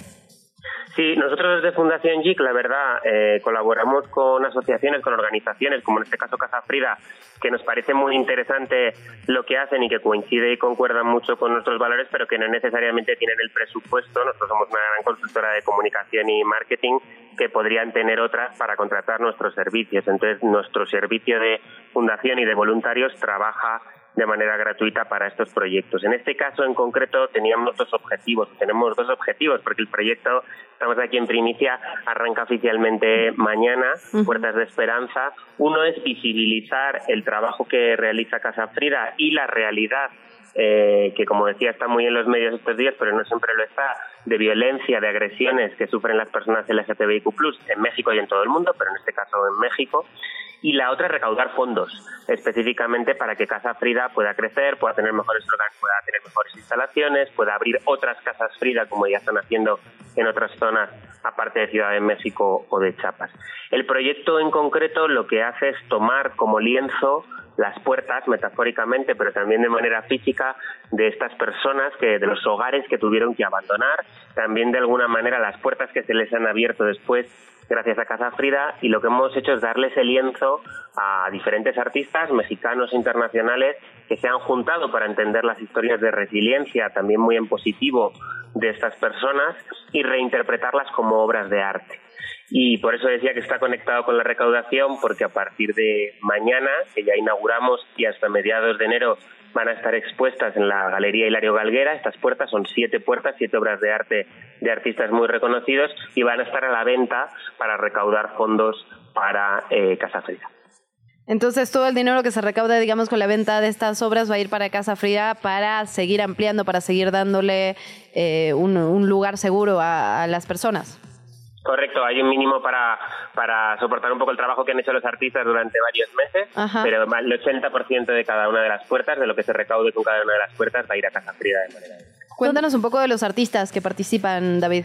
Sí, nosotros desde Fundación JIC, la verdad, eh, colaboramos con asociaciones, con organizaciones, como en este caso Casa Frida, que nos parece muy interesante lo que hacen y que coincide y concuerda mucho con nuestros valores, pero que no necesariamente tienen el presupuesto. Nosotros somos una gran consultora de comunicación y marketing que podrían tener otras para contratar nuestros servicios. Entonces, nuestro servicio de fundación y de voluntarios trabaja de manera gratuita para estos proyectos. En este caso en concreto teníamos dos objetivos, tenemos dos objetivos porque el proyecto, estamos aquí en primicia, arranca oficialmente mañana, uh -huh. Puertas de Esperanza. Uno es visibilizar el trabajo que realiza Casa Frida y la realidad eh, que como decía está muy en los medios estos días, pero no siempre lo está, de violencia, de agresiones que sufren las personas LGTBIQ+, en México y en todo el mundo, pero en este caso en México y la otra recaudar fondos específicamente para que Casa Frida pueda crecer, pueda tener mejores pueda tener mejores instalaciones, pueda abrir otras casas Frida como ya están haciendo en otras zonas aparte de Ciudad de México o de Chiapas. El proyecto en concreto lo que hace es tomar como lienzo las puertas, metafóricamente, pero también de manera física, de estas personas, que de los hogares que tuvieron que abandonar, también de alguna manera las puertas que se les han abierto después gracias a Casa Frida y lo que hemos hecho es darle ese lienzo a diferentes artistas mexicanos e internacionales que se han juntado para entender las historias de resiliencia, también muy en positivo, de estas personas y reinterpretarlas como obras de arte. Y por eso decía que está conectado con la recaudación, porque a partir de mañana, que ya inauguramos, y hasta mediados de enero van a estar expuestas en la Galería Hilario Galguera. Estas puertas son siete puertas, siete obras de arte de artistas muy reconocidos y van a estar a la venta para recaudar fondos para eh, Casa Frida. Entonces todo el dinero que se recauda, digamos, con la venta de estas obras va a ir para Casa Frida para seguir ampliando, para seguir dándole eh, un, lugar seguro a las personas. Correcto, hay un mínimo para, para soportar un poco el trabajo que han hecho los artistas durante varios meses, Ajá. pero el 80% de cada una de las puertas, de lo que se recaude con cada una de las puertas, va a ir a Casa Frida de manera Cuéntanos un poco de los artistas que participan, David.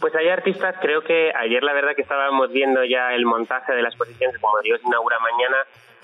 Pues hay artistas, creo que ayer la verdad que estábamos viendo ya el montaje de la exposición, que como Dios inaugura mañana,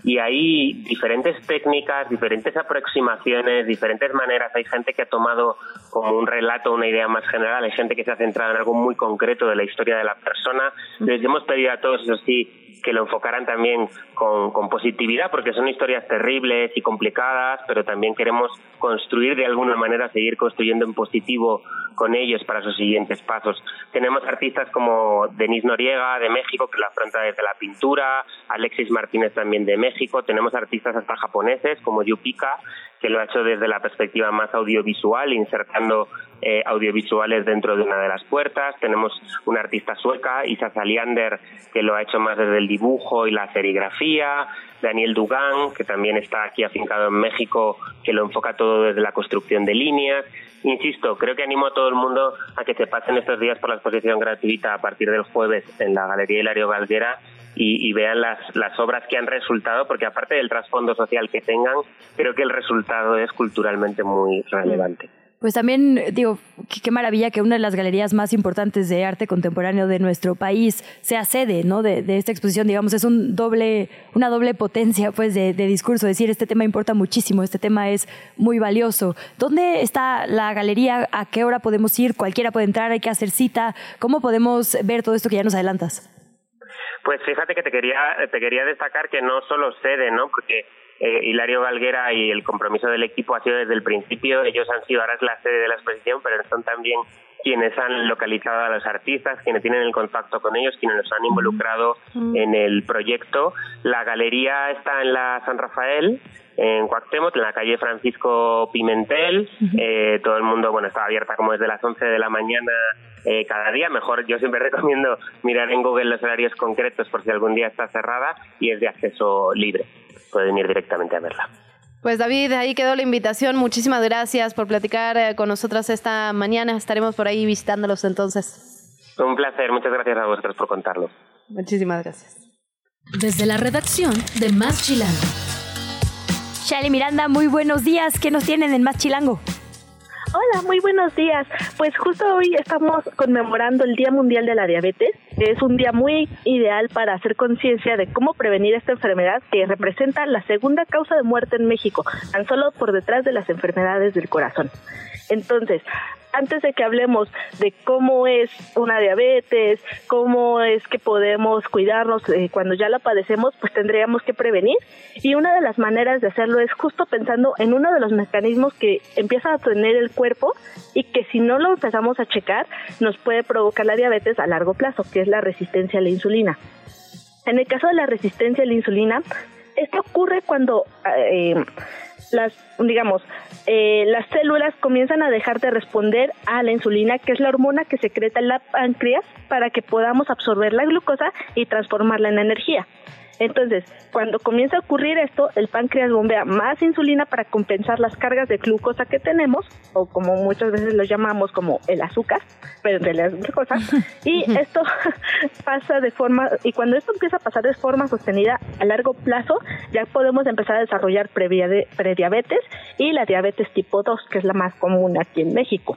y hay diferentes técnicas, diferentes aproximaciones, diferentes maneras. Hay gente que ha tomado como un relato, una idea más general, hay gente que se ha centrado en algo muy concreto de la historia de la persona. Les hemos pedido a todos, eso sí, que lo enfocaran también con, positividad, porque son historias terribles y complicadas, pero también queremos construir de alguna manera, seguir construyendo en positivo con ellos para sus siguientes pasos. Tenemos artistas como Denise Noriega de México, que lo afronta desde la pintura, Alexis Martínez también de México, tenemos artistas hasta japoneses como Yupika, que lo ha hecho desde la perspectiva más audiovisual, insertando eh, audiovisuales dentro de una de las puertas. Tenemos una artista sueca, Isa Saliander, que lo ha hecho más desde el dibujo y la serigrafía. Daniel Dugan, que también está aquí afincado en México, que lo enfoca todo desde la construcción de líneas. Insisto, creo que animo a todo el mundo a que se pasen estos días por la exposición gratuita a partir del jueves en la Galería Hilario Galguera y, y vean las, obras que han resultado, porque aparte del trasfondo social que tengan, creo que el resultado es culturalmente muy relevante. Pues también digo, qué, maravilla que una de las galerías más importantes de arte contemporáneo de nuestro país sea sede, ¿no? De, esta exposición, digamos, es un doble, una doble potencia, pues, de discurso. Decir, este tema importa muchísimo, este tema es muy valioso. ¿Dónde está la galería? ¿A qué hora podemos ir? ¿Cualquiera puede entrar? ¿Hay que hacer cita? ¿Cómo podemos ver todo esto que ya nos adelantas? Pues fíjate que te quería, te quería destacar que no solo sede, ¿no? Porque eh, Hilario Galguera y el compromiso del equipo ha sido desde el principio. Ellos han sido ahora es la sede de la exposición, pero son también quienes han localizado a los artistas, quienes tienen el contacto con ellos, quienes los han involucrado en el proyecto. La galería está en la San Rafael, en Cuauhtémoc, en la calle Francisco Pimentel. Eh, todo el mundo, bueno, está abierta como desde las 11 de la mañana eh, cada día. Mejor, yo siempre recomiendo mirar en Google los horarios concretos por si algún día está cerrada y es de acceso libre. Pueden ir directamente a verla. Pues David, ahí quedó la invitación. Muchísimas gracias por platicar eh, con nosotras esta mañana. Estaremos por ahí visitándolos entonces. Un placer, muchas gracias a vosotros por contarlo. Muchísimas gracias. Desde la redacción de Más Chilango. Shali Miranda, muy buenos días. ¿Qué nos tienen en Más Chilango? Hola, muy buenos días. Pues justo hoy estamos conmemorando el Día Mundial de la Diabetes. Es un día muy ideal para hacer conciencia de cómo prevenir esta enfermedad que representa la segunda causa de muerte en México, tan solo por detrás de las enfermedades del corazón. Entonces, antes de que hablemos de cómo es una diabetes, cómo es que podemos cuidarnos eh, cuando ya la padecemos, pues tendríamos que prevenir. Y una de las maneras de hacerlo es justo pensando en uno de los mecanismos que empieza a tener el cuerpo y que si no lo empezamos a checar nos puede provocar la diabetes a largo plazo, que es la resistencia a la insulina. En el caso de la resistencia a la insulina, esto ocurre cuando eh, las, digamos, eh, las células comienzan a dejar de responder a la insulina, que es la hormona que secreta la páncreas para que podamos absorber la glucosa y transformarla en energía. Entonces, cuando comienza a ocurrir esto, el páncreas bombea más insulina para compensar las cargas de glucosa que tenemos, o como muchas veces lo llamamos como el azúcar, pero en realidad es glucosa. Y esto pasa de forma, y cuando esto empieza a pasar de forma sostenida a largo plazo, ya podemos empezar a desarrollar prediabetes y la diabetes tipo 2, que es la más común aquí en México.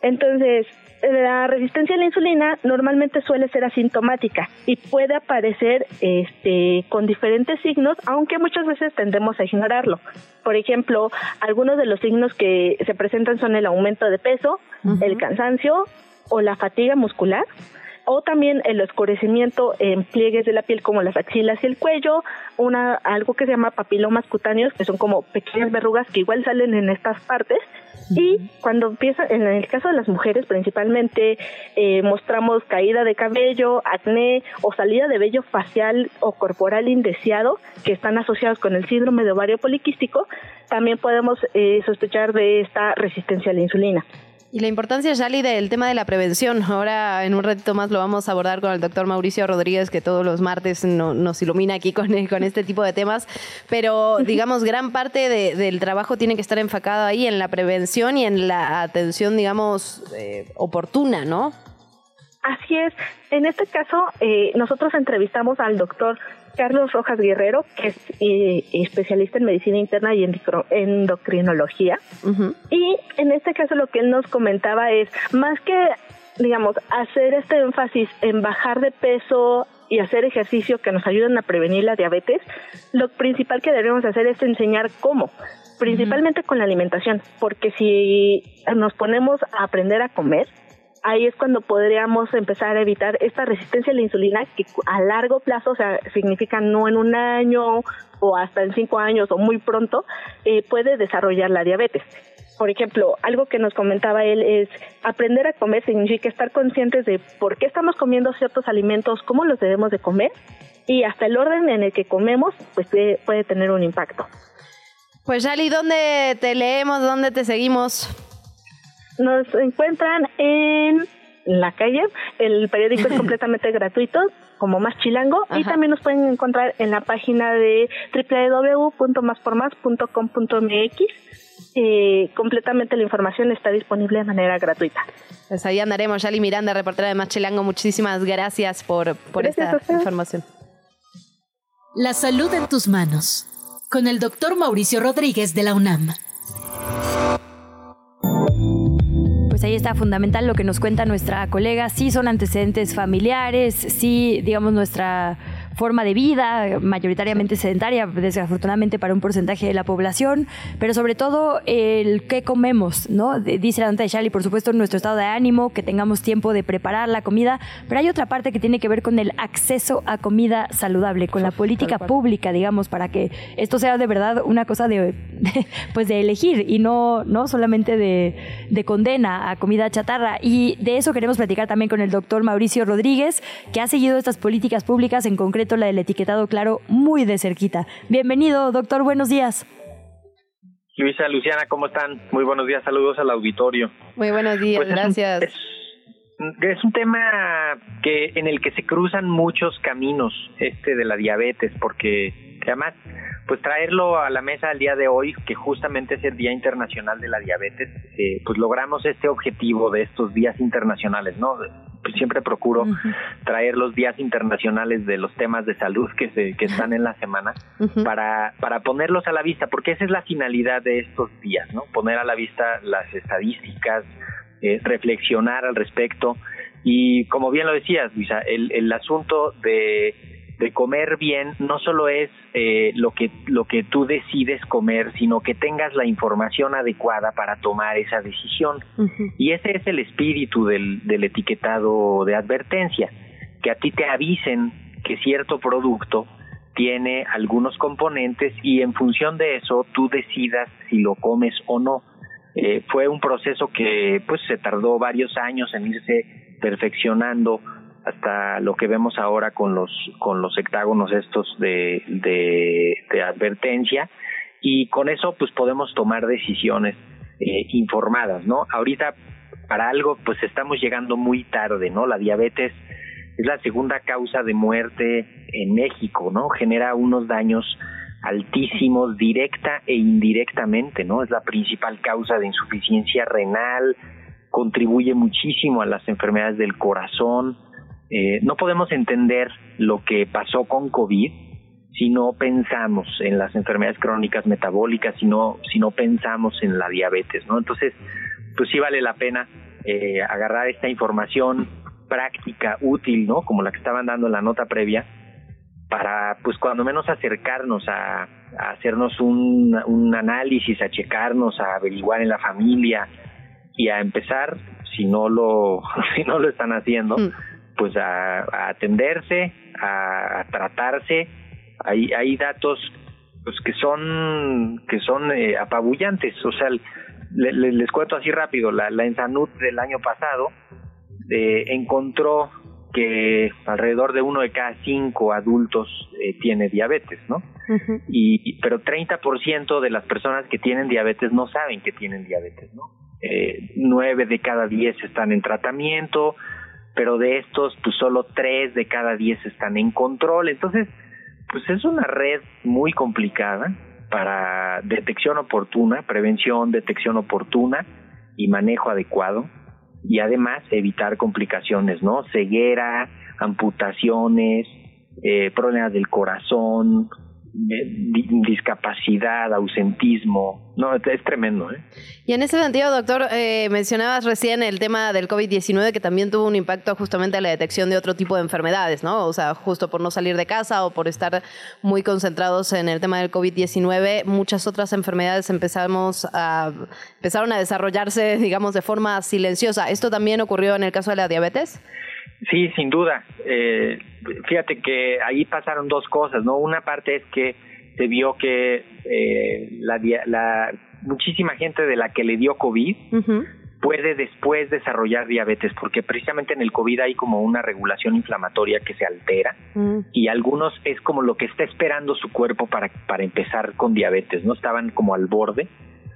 Entonces, la resistencia a la insulina normalmente suele ser asintomática y puede aparecer este, con diferentes signos, aunque muchas veces tendemos a ignorarlo. Por ejemplo, algunos de los signos que se presentan son el aumento de peso, el cansancio o la fatiga muscular o también el oscurecimiento en pliegues de la piel como las axilas y el cuello, una algo que se llama papilomas cutáneos, que son como pequeñas verrugas que igual salen en estas partes. Y cuando empieza, en el caso de las mujeres principalmente, eh, mostramos caída de cabello, acné o salida de vello facial o corporal indeseado, que están asociados con el síndrome de ovario poliquístico, también podemos eh, sospechar de esta resistencia a la insulina. Y la importancia, Yali, del tema de la prevención. Ahora, en un ratito más, lo vamos a abordar con el doctor Mauricio Rodríguez, que todos los martes no- nos ilumina aquí con, con este tipo de temas. Pero, digamos, gran parte de- del trabajo tiene que estar enfocado ahí en la prevención y en la atención, digamos, eh, oportuna, ¿no? Así es. En este caso, eh, nosotros entrevistamos al doctor Carlos Rojas Guerrero, que es eh, especialista en medicina interna y endocro- endocrinología. Y en este caso lo que él nos comentaba es, más que, digamos, hacer este énfasis en bajar de peso y hacer ejercicio que nos ayuden a prevenir la diabetes, lo principal que debemos hacer es enseñar cómo, principalmente con la alimentación, porque si nos ponemos a aprender a comer, ahí es cuando podríamos empezar a evitar esta resistencia a la insulina que a largo plazo, o sea, significa no en un año o hasta en cinco años o muy pronto, eh, puede desarrollar la diabetes. Por ejemplo, algo que nos comentaba él es aprender a comer significa estar conscientes de por qué estamos comiendo ciertos alimentos, cómo los debemos de comer y hasta el orden en el que comemos pues puede, puede tener un impacto. Pues, Yali, ¿dónde te leemos? ¿Dónde te seguimos? Nos encuentran en la calle, el periódico es completamente gratuito, como Más Chilango, y también nos pueden encontrar en la página de www.maspormas.com.mx. Eh, completamente la información está disponible de manera gratuita. Pues ahí andaremos. Yali Miranda, reportera de Machilango, muchísimas gracias por, por Gracias esta información. La salud en tus manos. Con el doctor Mauricio Rodríguez de la UNAM. Ahí está fundamental lo que nos cuenta nuestra colega. Sí son antecedentes familiares, sí, digamos, nuestra forma de vida, mayoritariamente sedentaria, desafortunadamente para un porcentaje de la población, pero sobre todo el qué comemos, ¿no? Dice la nota de Charlie, por supuesto, nuestro estado de ánimo, que tengamos tiempo de preparar la comida, pero hay otra parte que tiene que ver con el acceso a comida saludable, con la política pública, digamos, para que esto sea de verdad una cosa de, de- pues de elegir y no, no solamente de, de condena a comida chatarra. Y de eso queremos platicar también con el doctor Mauricio Rodríguez, que ha seguido estas políticas públicas, en concreto la del etiquetado claro, muy de cerquita. Bienvenido, doctor, buenos días. Luisa, Luciana, ¿cómo están? Muy buenos días, saludos al auditorio. Muy buenos días, Pues es un- gracias. Es un tema que en el que se cruzan muchos caminos este de la diabetes, porque además, pues traerlo a la mesa al día de hoy, que justamente es el Día Internacional de la Diabetes, eh, pues logramos este objetivo de estos días internacionales, ¿no? Pues siempre procuro traer los días internacionales de los temas de salud que se que están en la semana para para ponerlos a la vista, porque esa es la finalidad de estos días, ¿no? Poner a la vista las estadísticas, eh, reflexionar al respecto y como bien lo decías, Luisa, el, el asunto de, de comer bien no solo es eh, lo que lo que tú decides comer, sino que tengas la información adecuada para tomar esa decisión. Y ese es el espíritu del, del etiquetado de advertencia, que a ti te avisen que cierto producto tiene algunos componentes y en función de eso tú decidas si lo comes o no. Eh, fue un proceso que pues se tardó varios años en irse perfeccionando hasta lo que vemos ahora con los con los hectágonos estos de, de, advertencia y con eso pues podemos tomar decisiones eh, informadas, ¿no? Ahorita para algo pues estamos llegando muy tarde, ¿no? La diabetes es la segunda causa de muerte en México, ¿no? Genera unos daños altísimos directa e indirectamente, ¿no? Es la principal causa de insuficiencia renal, contribuye muchísimo a las enfermedades del corazón. Eh, no podemos entender lo que pasó con COVID si no pensamos en las enfermedades crónicas metabólicas, si no, si no pensamos en la diabetes, ¿no? Entonces, pues sí vale la pena eh, agarrar esta información práctica, útil, ¿no? Como la que estaban dando en la nota previa, para, pues, cuando menos acercarnos a, hacernos un, un análisis, a checarnos, a averiguar en la familia y a empezar, si no lo, si no lo están haciendo, pues a, a atenderse, a, a tratarse. Hay, hay datos pues que son que son eh, apabullantes. O sea le- le- les cuento así rápido. La, la Ensanud del año pasado eh, encontró que alrededor de uno de cada cinco adultos eh, tiene diabetes no y pero 30% de las personas que tienen diabetes no saben que tienen diabetes no eh, nueve de cada diez están en tratamiento pero de estos pues solo tres de cada diez están en control entonces pues es una red muy complicada para detección oportuna, prevención, detección oportuna y manejo adecuado y además evitar complicaciones, ¿no? Ceguera, amputaciones, eh, problemas del corazón, discapacidad, ausentismo, no, es, tremendo, ¿eh? Y en ese sentido, doctor, eh, mencionabas recién el tema del COVID-19 que también tuvo un impacto justamente en la detección de otro tipo de enfermedades, ¿no? O sea, justo por no salir de casa o por estar muy concentrados en el tema del COVID-19, muchas otras enfermedades empezamos a, empezaron a desarrollarse, digamos, de forma silenciosa. ¿Esto también ocurrió en el caso de la diabetes? Sí, sin duda. Eh, fíjate que ahí pasaron dos cosas, ¿no? Una parte es que se vio que eh, la, la muchísima gente de la que le dio COVID puede después desarrollar diabetes, porque precisamente en el COVID hay como una regulación inflamatoria que se altera y algunos es como lo que está esperando su cuerpo para, para empezar con diabetes, ¿no? Estaban como al borde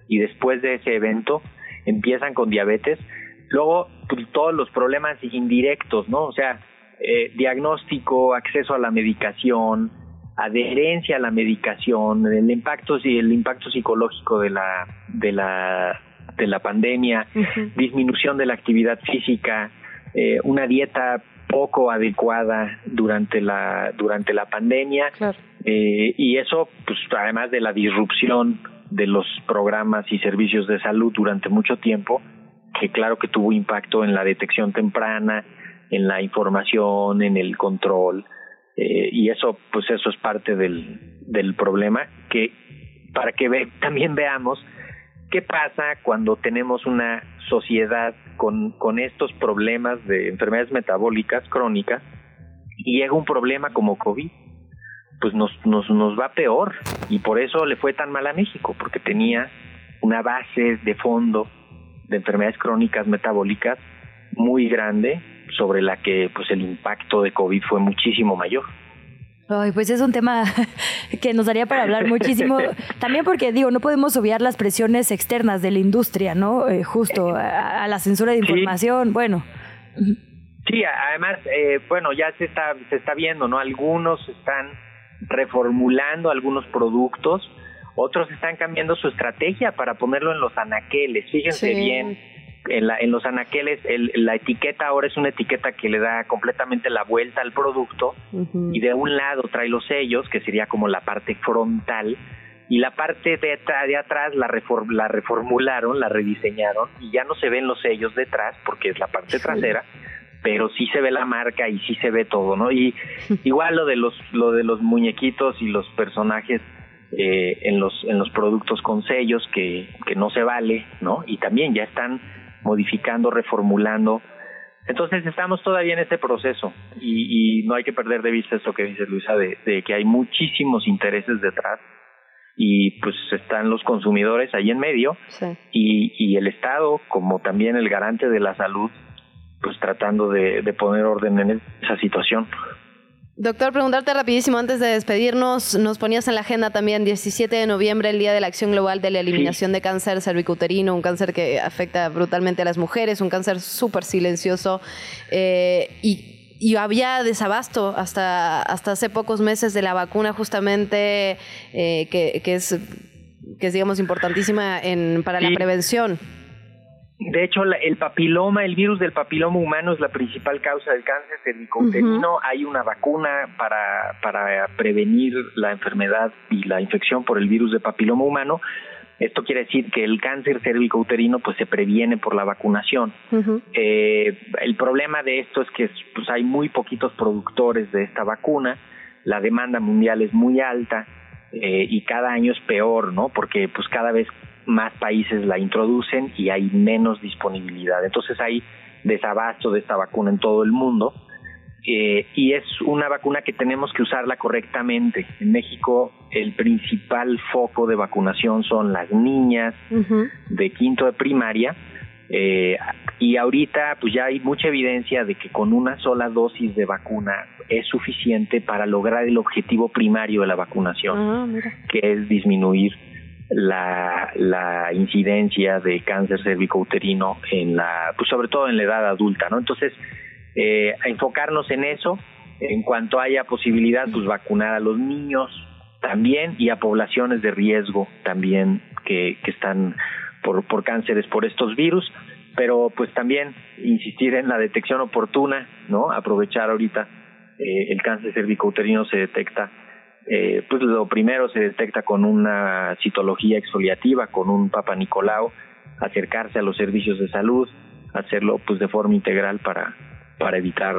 y después de ese evento empiezan con diabetes. Luego, pues, todos los problemas indirectos, ¿no? O sea, eh, diagnóstico, acceso a la medicación, adherencia a la medicación, el impacto, el impacto psicológico de la, de la, de la pandemia, disminución de la actividad física, eh, una dieta poco adecuada durante la durante la pandemia eh, y eso pues además de la disrupción de los programas y servicios de salud durante mucho tiempo que claro que tuvo impacto en la detección temprana en la información en el control eh, y eso pues eso es parte del del problema que para que también veamos qué pasa cuando tenemos una sociedad con, con estos problemas de enfermedades metabólicas crónicas y llega un problema como COVID, pues nos, nos, nos va peor. Y por eso le fue tan mal a México, porque tenía una base de fondo de enfermedades crónicas metabólicas muy grande sobre la que pues el impacto de COVID fue muchísimo mayor. Ay, pues es un tema que nos daría para hablar muchísimo. También porque, digo, no podemos obviar las presiones externas de la industria, ¿no? Eh, justo a, a la censura de información, bueno. Sí, además, eh, bueno, ya se está, se está viendo, ¿no? Algunos están reformulando algunos productos, otros están cambiando su estrategia para ponerlo en los anaqueles. Fíjense Sí. bien, en, la, en los anaqueles el- la etiqueta ahora es una etiqueta que le da completamente la vuelta al producto y de un lado trae los sellos, que sería como la parte frontal, y la parte de, de atrás la, refor- la reformularon, la rediseñaron, y ya no se ven los sellos detrás, porque es la parte trasera, pero sí se ve la marca y sí se ve todo, ¿no? Y igual lo de los, lo de los muñequitos y los personajes eh, en los en los productos con sellos que, que no se vale, ¿no? Y también ya están modificando, reformulando. Entonces estamos todavía en este proceso y, y no hay que perder de vista esto que dice Luisa de, de que hay muchísimos intereses detrás y pues están los consumidores ahí en medio y, y el Estado como también el garante de la salud pues tratando de, de poner orden en esa situación. Doctor, preguntarte rapidísimo antes de despedirnos, nos ponías en la agenda también 17 de noviembre, el Día de la Acción Global de la Eliminación de Cáncer Cervicuterino, un cáncer que afecta brutalmente a las mujeres, un cáncer súper silencioso eh, y, y había desabasto hasta, hasta hace pocos meses de la vacuna justamente eh, que, que es, que es, digamos, importantísima en, para la prevención. De hecho, la- el papiloma, el virus del papiloma humano es la principal causa del cáncer cervicouterino. Hay una vacuna para, para prevenir la enfermedad y la infección por el virus de papiloma humano, Esto quiere decir que el cáncer cervicouterino pues se previene por la vacunación. Eh, el problema de esto es que pues, hay muy poquitos productores de esta vacuna, la demanda mundial es muy alta eh, y cada año es peor, ¿no? Porque pues cada vez más países la introducen y hay menos disponibilidad. Entonces hay desabasto de esta vacuna en todo el mundo eh, y es una vacuna que tenemos que usarla correctamente. En México el principal foco de vacunación son las niñas de quinto de primaria eh, y ahorita pues ya hay mucha evidencia de que con una sola dosis de vacuna es suficiente para lograr el objetivo primario de la vacunación, que es disminuir la, la incidencia de cáncer cervicouterino en la, pues sobre todo en la edad adulta, ¿no? Entonces, eh, enfocarnos en eso, en cuanto haya posibilidad, pues vacunar a los niños también y a poblaciones de riesgo también que, que están por, por cánceres por estos virus, pero pues también insistir en la detección oportuna, ¿no? Aprovechar ahorita eh, el cáncer cervicouterino se detecta eh, pues lo primero se detecta con una citología exfoliativa, con un Papa Nicolau, acercarse a los servicios de salud, hacerlo pues de forma integral para, para evitar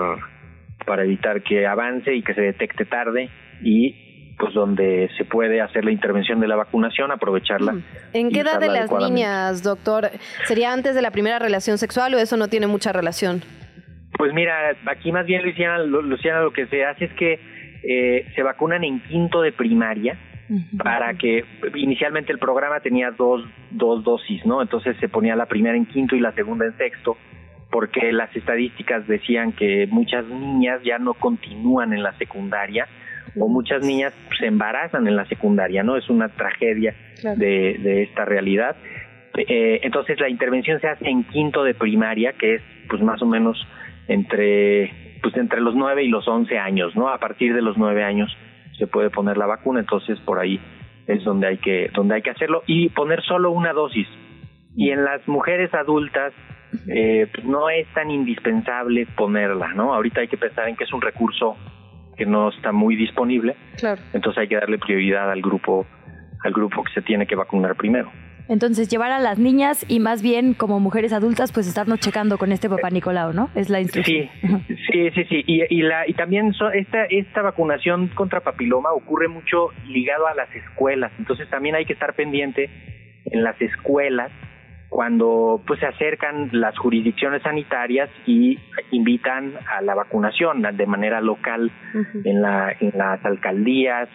para evitar que avance y que se detecte tarde y pues donde se puede hacer la intervención de la vacunación, aprovecharla. ¿En qué edad de las niñas, doctor? ¿Sería antes de la primera relación sexual o eso no tiene mucha relación? Pues mira, aquí más bien Luciana, lo- Luciana lo que se hace es que eh, se vacunan en quinto de primaria para que inicialmente el programa tenía dos, dos dosis, ¿no? Entonces se ponía la primera en quinto y la segunda en sexto porque las estadísticas decían que muchas niñas ya no continúan en la secundaria o muchas niñas se embarazan en la secundaria, ¿no? Es una tragedia de, de esta realidad. Eh, entonces la intervención se hace en quinto de primaria, que es pues más o menos entre pues entre los 9 y los 11 años, ¿no? A partir de los 9 años se puede poner la vacuna, entonces por ahí es donde hay que donde hay que hacerlo y poner solo una dosis. Y en las mujeres adultas eh, pues no es tan indispensable ponerla, ¿no? Ahorita hay que pensar en que es un recurso que no está muy disponible, Claro. entonces hay que darle prioridad al grupo al grupo que se tiene que vacunar primero. Entonces, llevar a las niñas y más bien como mujeres adultas, pues estarnos checando con este papá Nicolau, ¿no? Es la instrucción. Sí, sí, sí, sí. Y, y, la, y también so- esta, esta vacunación contra papiloma ocurre mucho ligado a las escuelas. Entonces también hay que estar pendiente en las escuelas cuando pues se acercan las jurisdicciones sanitarias y invitan a la vacunación de manera local en, la, en las alcaldías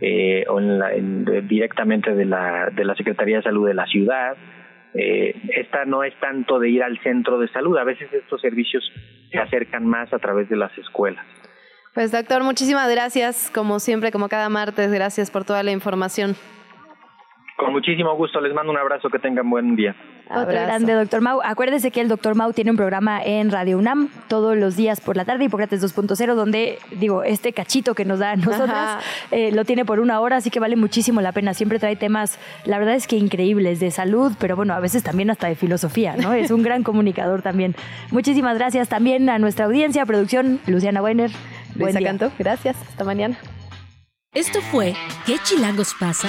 eh, o en la- en- directamente de la, de la Secretaría de Salud de la ciudad. Eh, esta no es tanto de ir al centro de salud, a veces estos servicios se acercan más a través de las escuelas. Pues doctor, muchísimas gracias, como siempre, como cada martes, gracias por toda la información. Con muchísimo gusto, les mando un abrazo, que tengan buen día. Otro grande, doctor Mau. Acuérdese que el doctor Mau tiene un programa en Radio UNAM todos los días por la tarde, Hipócrates 2.0, donde, digo, este cachito que nos da a nosotras eh, lo tiene por una hora, así que vale muchísimo la pena. Siempre trae temas, la verdad es que increíbles, de salud, pero bueno, a veces también hasta de filosofía, ¿no? Es un gran comunicador también. Muchísimas gracias también a nuestra audiencia, producción, Luciana Weiner. Buen Luisa día. Cantó, gracias, hasta mañana. Esto fue ¿Qué chilangos pasa?